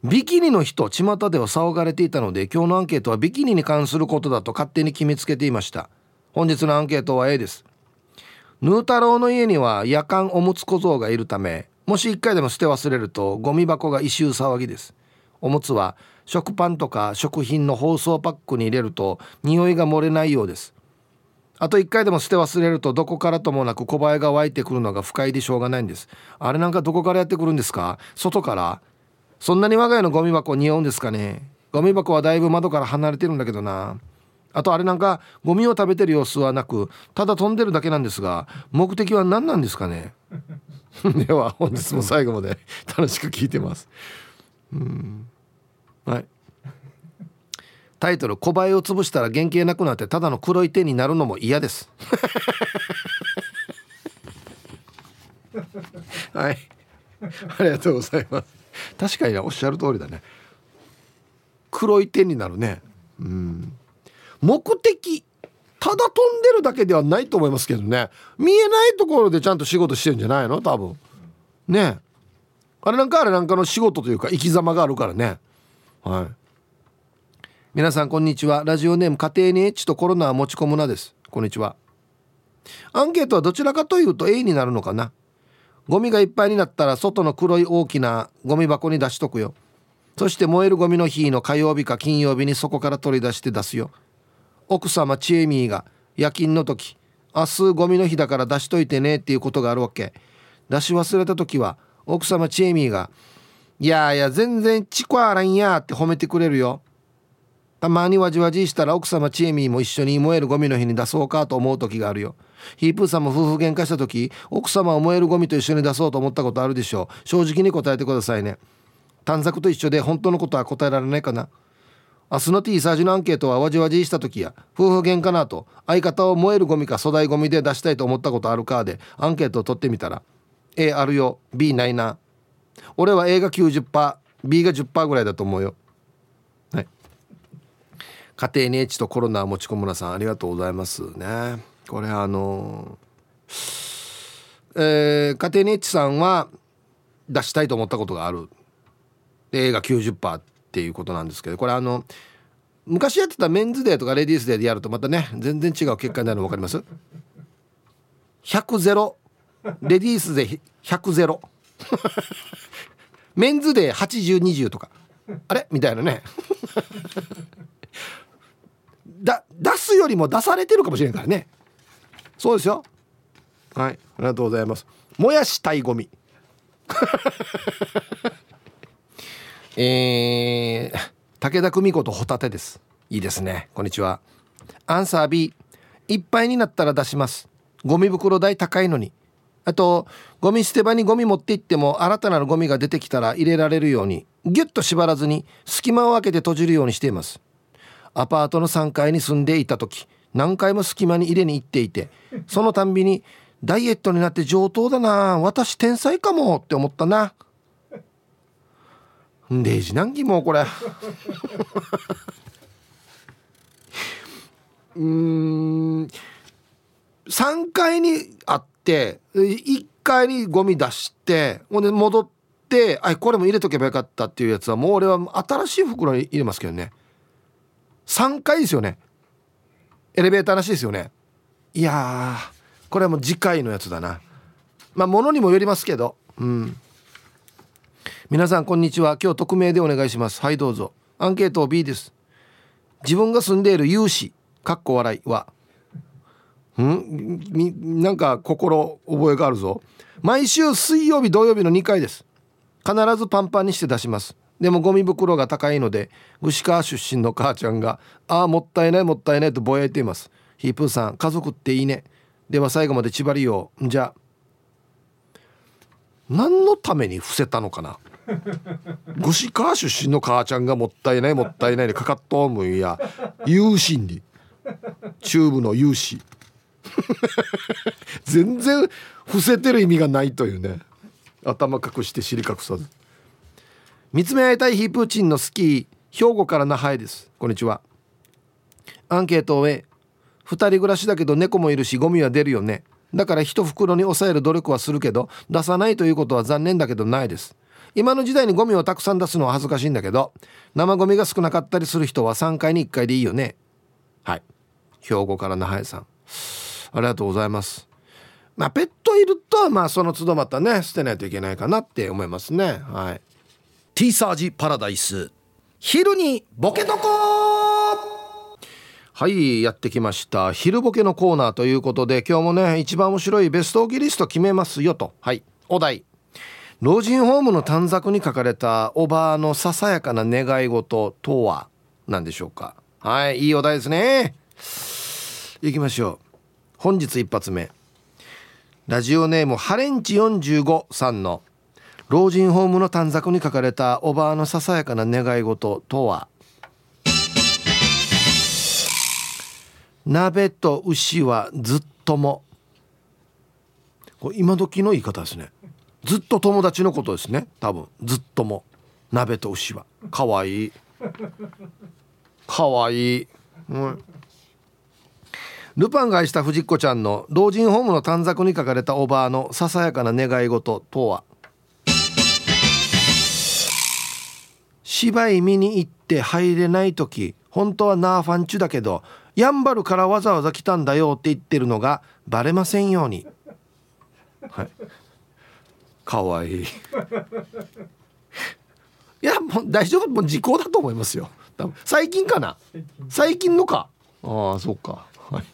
ビキニの人巷では騒がれていたので今日のアンケートはビキニに関することだと勝手に決めつけていました。本日のアンケートは A です。ヌー太郎の家には夜間おむつ小僧がいるためもし1回でも捨て忘れるとゴミ箱が異臭騒ぎです。おむつは食パンとか食品の包装パックに入れると匂いが漏れないようです。あと1回でも捨て忘れるとどこからともなく小林が湧いてくるのが不快でしょうがないんです。あれなんかどこからやってくるんですか？外から。そんなに我が家のゴミ箱匂うんですかね？ゴミ箱はだいぶ窓から離れてるんだけどな。あとあれなんかゴミを食べてる様子はなくただ飛んでるだけなんですが目的は何なんですかね？では本日も最後まで楽しく聞いてます。うん。はい。タイトル「小林を潰したら原型なくなってただの黒い手になるのも嫌です」はい。ありがとうございます。確かにおっしゃる通りだね。黒い手になるね。うん。目的ただ飛んでるだけではないと思いますけどね。見えないところでちゃんと仕事してるんじゃないの？多分。ね。あれなんかあれなんかの仕事というか生き様があるからね。はい。皆さんこんにちは。ラジオネーム家庭にエッチとコロナは持ち込むなです。こんにちは。アンケートはどちらかというと A になるのかな。ゴミがいっぱいになったら外の黒い大きなゴミ箱に出しとくよ。そして燃えるゴミの日の火曜日か金曜日にそこから取り出して出すよ。奥様チエミーが夜勤の時明日ゴミの日だから出しといてねっていうことがあるわけ。出し忘れた時は奥様チエミーが「いやいや全然チコあらんや」って褒めてくれるよ。たまにわじわじしたら奥様チエミーも一緒に燃えるゴミの日に出そうかと思う時があるよ。ヒープーさんも夫婦喧嘩した時奥様を燃えるゴミと一緒に出そうと思ったことあるでしょう。正直に答えてくださいね。短冊と一緒で本当のことは答えられないかな。明日の T サージのアンケートはわじわじした時や夫婦喧嘩なと相方を燃えるゴミか粗大ゴミで出したいと思ったことあるかでアンケートを取ってみたら A あるよ B ないな。俺は A が 90%B が10%ぐらいだと思うよ。はい。家庭に H とコロナ持ち込むなさんありがとうございます。ね。これあのえー、家庭に H さんは出したいと思ったことがある。A が90%っていうことなんですけどこれあの昔やってたメンズデーとかレディースデーでやるとまたね全然違う結果になるの分かります？100ゼロ。レディースで100ゼロ。メンズで8020とか。あれ？みたいなね。だ出すよりも出されてるかもしれんからね。そうですよ。はい。ありがとうございます。もやしたいゴミ。えー、武田久美子とホタテです。いいですね。こんにちは。アンサー B いっぱいになったら出します。ゴミ袋代高いのに。あとゴミ捨て場にゴミ持って行っても新たなるゴミが出てきたら入れられるように。ギュッと縛らずに隙間を空けて閉じるようにしています。アパートの3階に住んでいた時何回も隙間に入れに行っていてそのたんびにダイエットになって上等だな私天才かもって思ったなデジ難儀もこれ。うん。3階にあって1階にゴミ出してほんで戻ってあこれも入れとけばよかったっていうやつはもう俺は新しい袋に入れますけどね。3階ですよね。エレベーターなしいですよね。いやこれはもう次回のやつだな。まあ物にもよりますけど。うん。皆さんこんにちは。今日匿名でお願いします。はいどうぞ。アンケート B です。自分が住んでいる有志かっこ笑いは。ん？みなんか心覚えがあるぞ。毎週水曜日土曜日の2回です。必ずパンパンにして出します。でもゴミ袋が高いので串川出身の母ちゃんが「ああもったいないもったいない」とぼやいています。ヒープーさん家族っていいね。では最後まで縛りようじゃあ何のために伏せたのかな？串川出身の母ちゃんがもったいないもったいないでかかっとむんや。有心理。チューブの有志。全然伏せてる意味がないというね。頭隠して尻隠さず。見つめ合いたいヒープーチンのスキー。兵庫から那覇へです。こんにちは。アンケートを終え2人暮らしだけど猫もいるしゴミは出るよね。だから一袋に抑える努力はするけど出さないということは残念だけどないです。今の時代にゴミをたくさん出すのは恥ずかしいんだけど生ゴミが少なかったりする人は3回に1回でいいよね。はい。兵庫から那覇さん。ありがとうございます。まあペットいるとまあその都度またね捨てないといけないかなって思いますね。はい。T サージパラダイス。昼にボケとこはいやってきました。昼ボケのコーナーということで今日もね一番面白いベストオギリスト決めますよと。はい。お題老人ホームの短冊に書かれたおばあのささやかな願い事とは何でしょうか？はいいいお題ですね。いきましょう。本日一発目。ラジオネームハレンチ45さんの老人ホームの短冊に書かれたおばあのささやかな願い事とは？鍋と牛はずっとも。今時の言い方ですね。ずっと友達のことですね。多分。ずっとも。鍋と牛は。かわい。いかわい。い、うん、ルパンが愛した藤子ちゃんの老人ホームの短冊に書かれたおばあのささやかな願い事とは？芝居見に行って入れない時本当はナーファンチュだけどやんばるからわざわざ来たんだよって言ってるのがバレませんように。はい。かわい。い いやもう大丈夫？もう時効だと思いますよ。多分。最近かな？最近のか？ああそうか。はい。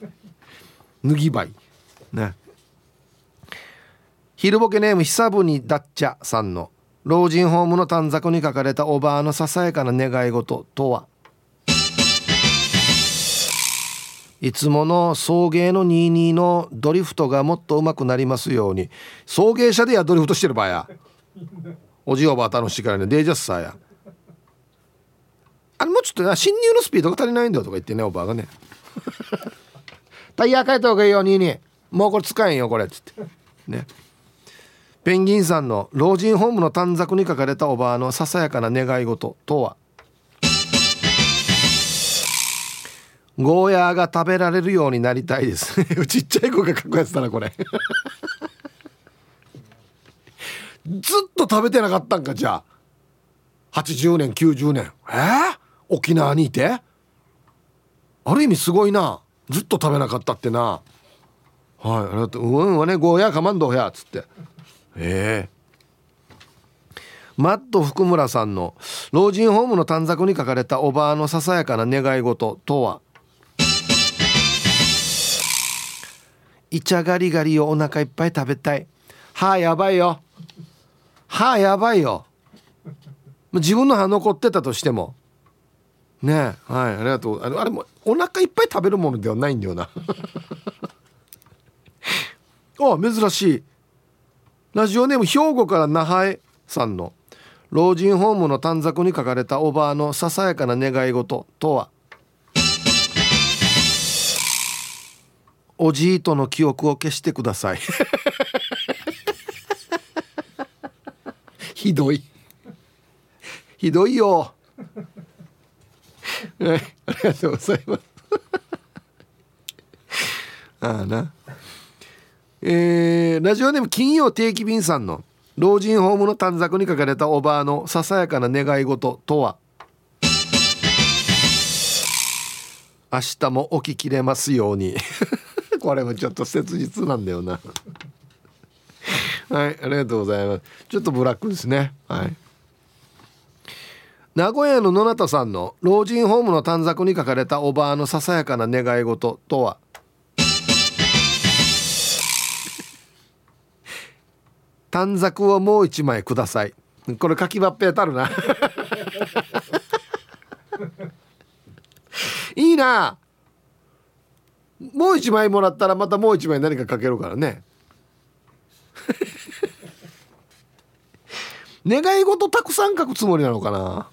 脱ぎばいね。昼ボケネーム久ぶにダッチャさんの老人ホームの短冊に書かれたおばあのささやかな願い事とは？いつもの送迎の22のドリフトがもっと上手くなりますように。送迎車でやドリフトしてる場合や。おじおばあ楽しいからね。デージャスさや。あれもうちょっと侵入のスピードが足りないんだよとか言ってねおばあがね。タイヤ変えた方がいいよ22もうこれ使えんよこれっつって。ね。ペンギンさんの老人ホームの短冊に書かれたおばあのささやかな願い事とはゴーヤーが食べられるようになりたいです。ちっちゃい子が書くやつだなこれ。ずっと食べてなかったんかじゃあ。80年90年え？ー、沖縄にいて？ある意味すごいな。ずっと食べなかったってな。はい。ありがとううんはねゴーヤーかまんどうやっつって。ええ。マット福村さんの老人ホームの短冊に書かれたおばあのささやかな願い事とは？イチャガリガリをお腹いっぱい食べたい。歯やばいよ。歯やばいよ。自分の歯残ってたとしても。ねはい。ありがとう。あれあれもお腹いっぱい食べるものではないんだよな。あ珍しい。ラジオネーム兵庫から那覇へさんの。老人ホームの短冊に書かれたおばあのささやかな願い事とは？おじいとの記憶を消してください。ひどい。ひどいよ。はいありがとうございます。ああな。えー、ラジオネーム金曜定期便さんの老人ホームの短冊に書かれたおばあのささやかな願い事とは？明日も起ききれますようにこれもちょっと切実なんだよな。はいありがとうございます。ちょっとブラックですね。はい。名古屋の野中さんの老人ホームの短冊に書かれたおばあのささやかな願い事とは？短冊をもう一枚ください。これ書きばっぺたるな。いいな。もう一枚もらったらまたもう一枚何か書けるからね。願い事たくさん書くつもりなのかな。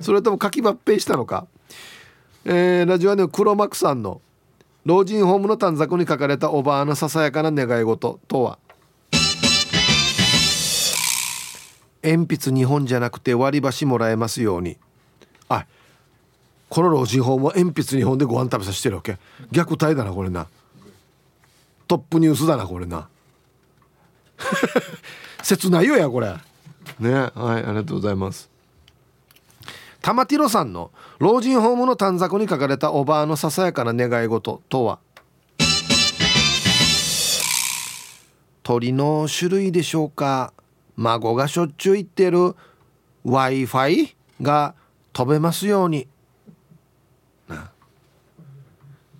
それとも書き抜兵したのか。えー、ラジオネーム黒幕さんの老人ホームの短冊に書かれたおばあのささやかな願い事とは。鉛筆2本じゃなくて割り箸もらえますように。あこの老人ホームは鉛筆2本でご飯食べさせてるわけ。虐待だなこれな。トップニュースだなこれな。切ないよやこれ。ねはいありがとうございます。玉ティロさんの老人ホームの短冊に書かれたおばあのささやかな願い事とは？鳥の種類でしょうか？孫がしょっちゅう言ってる w i f i が飛べますように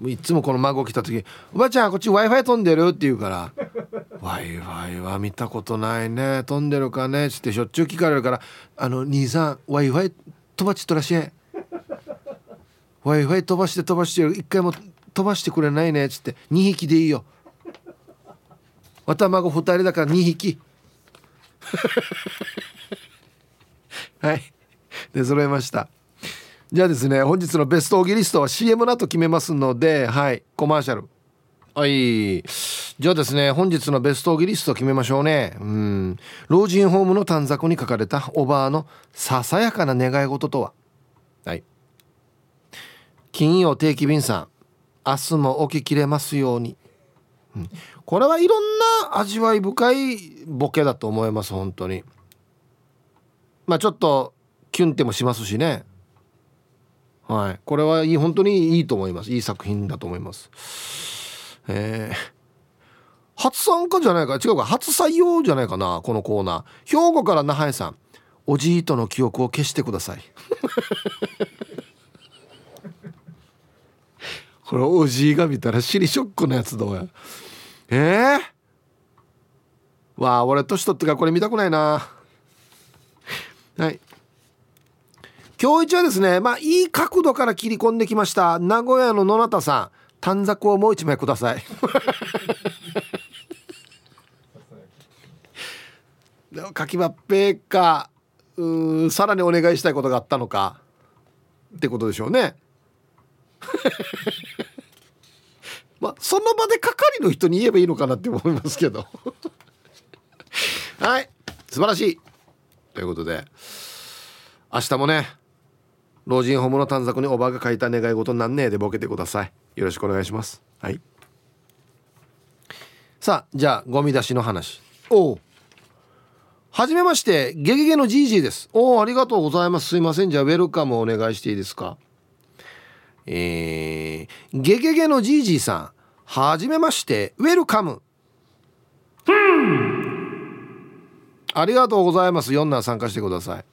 いつもこの孫来た時「おばあちゃんこっち w i f i 飛んでる?」って言うから「w i f i は見たことないね。飛んでるかね」っつってしょっちゅう聞かれるから「あの兄さん w i f i 飛ばちっとらしい。w i f i 飛ばして飛ばして一回も飛ばしてくれないね」っつって「2匹でいいよ」「わた孫2人だから2匹」はい。で揃えました。じゃあですね本日のベストオギリストは CM の後決めますのではいコマーシャル。はい。じゃあですね本日のベストオギリスト決めましょうね。うん。老人ホームの短冊に書かれたおばあのささやかな願い事とは。はい。金曜定期便さん明日も起ききれますように、うん、これはいろんな味わい深いボケだと思います本当に。まあちょっとキュンってもしますしね。はい。これはいい本当にいいと思います。いい作品だと思います。えー、初参加じゃないか。違うか。初採用じゃないかなこのコーナー。兵庫から那覇さんおじいとの記憶を消してください。これおじいが見たら尻ショックのやつどうや。えー、わあ俺年取ってからこれ見たくないな。はい。今日一はですねまあいい角度から切り込んできました。名古屋の野中さん。短冊をもう一枚ください。書きばっぺかうさらにお願いしたいことがあったのか。ってことでしょうね。まあその場で係の人に言えばいいのかなって思いますけど。はい。素晴らしい。ということで。明日もね老人ホームの短冊におばが書いた願い事なんねえでボケてください。よろしくお願いします。はい。さあじゃあゴミ出しの話。おおはじめまして。ゲゲゲのジージーです。おおありがとうございます。すいません。じゃあウェルカムお願いしていいですか？えー、ゲゲゲのジージーさん。はじめまして。ウェルカム。ありがとうございます。4男参加してください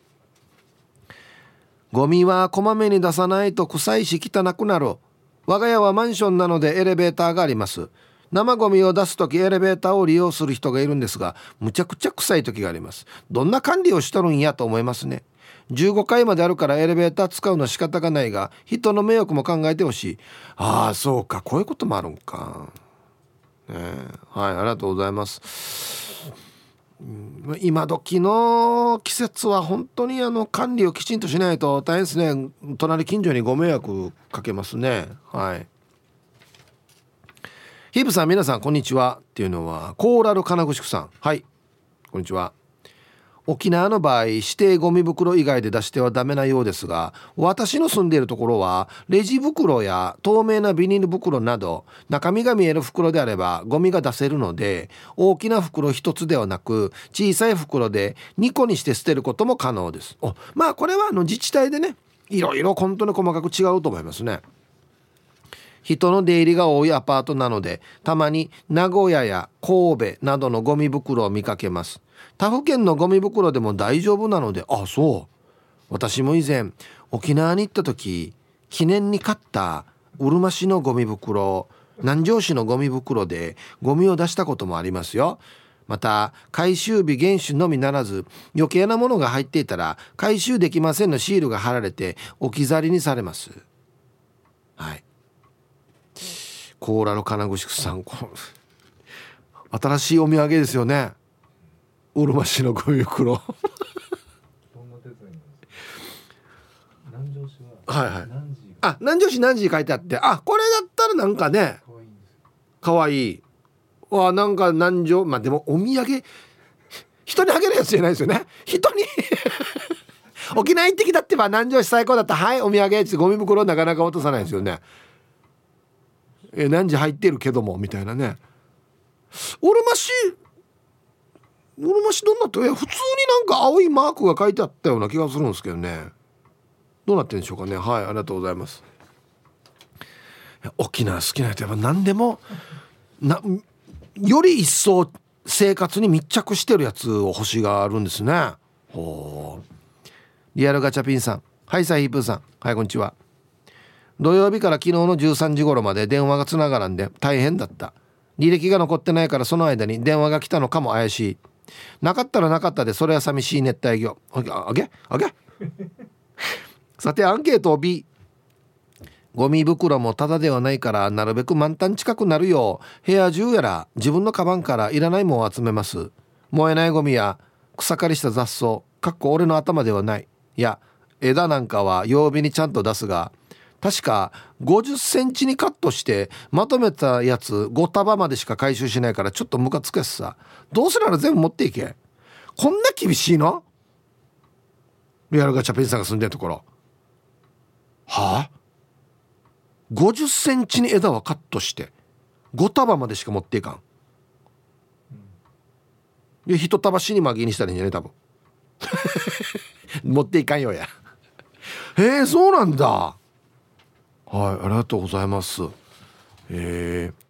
ゴミはこまめに出さないと臭いし汚くなる我が家はマンションなのでエレベーターがあります。生ゴミを出す時エレベーターを利用する人がいるんですがむちゃくちゃ臭い時があります。どんな管理をしとるんやと思いますね。15階まであるからエレベーター使うのは仕方がないが人の迷惑も考えてほしい。ああそうか。こういうこともあるんか。ねはいありがとうございます。うん。今時の季節は本当にあの管理をきちんとしないと大変ですね。隣近所にご迷惑かけますね。はい。ヒープさん皆さんこんにちは。っていうのはコーラル金具宿さん。はい。こんにちは。沖縄の場合指定ゴミ袋以外で出してはダメなようですが私の住んでいるところはレジ袋や透明なビニール袋など中身が見える袋であればゴミが出せるので大きな袋1つではなく小さい袋で2個にして捨てることも可能です。おまあこれはあの自治体でねいろいろ本当に細かく違うと思いますね。人の出入りが多いアパートなのでたまに名古屋や神戸などのゴミ袋を見かけます他府県のゴミ袋でも大丈夫なのであそう。私も以前沖縄に行った時記念に買ったうるま市のゴミ袋南城市のゴミ袋でゴミを出したこともありますよ。また回収日厳守のみならず余計なものが入っていたら回収できませんのシールが貼られて置き去りにされます。はい。コーラの金具宿さん新しいお土産ですよね。うるま市のゴミ袋。はいはい。あ南城市何時書いてあって。あこれだったらなんかねかわい。いわなんか南城まあでもお土産？人にあげるやつじゃないですよね。人に。沖縄行ってきたってば南城市最高だった。はいお土産ってゴミ袋なかなか落とさないですよね。え何時入ってるけどもみたいなね。オルマシオルマシどんなっていや普通になんか青いマークが書いてあったような気がするんですけどね。どうなってんでしょうかね。はいありがとうございます。沖縄好きな人やっぱ何でもなより一層生活に密着してるやつを欲しがるんですね。ほう。リアルガチャピンさん。はいサイヒープーさん。はいこんにちは。土曜日から昨日の13時頃まで電話がつながらんで大変だった。履歴が残ってないからその間に電話が来たのかも怪しい。なかったらなかったでそれは寂しい熱帯魚。あげ？あげ？さてアンケートを B ゴミ袋もタダではないからなるべく満タン近くなるよう部屋中やら自分のカバンからいらないもんを集めます。燃えないゴミや草刈りした雑草かっこ俺の頭ではないい。や枝なんかは曜日にちゃんと出すが確か50センチにカットしてまとめたやつ5束までしか回収しないからちょっとムカつくやつさ。どうせなら全部持っていけ。こんな厳しいの？リアルガチャピンさんが住んでるところ。はあ？50センチに枝はカットして5束までしか持っていかん。いや一束死に紛にしたらいいんじゃない？多分。持っていかんよや。へえそうなんだ。はいありがとうございます。えー、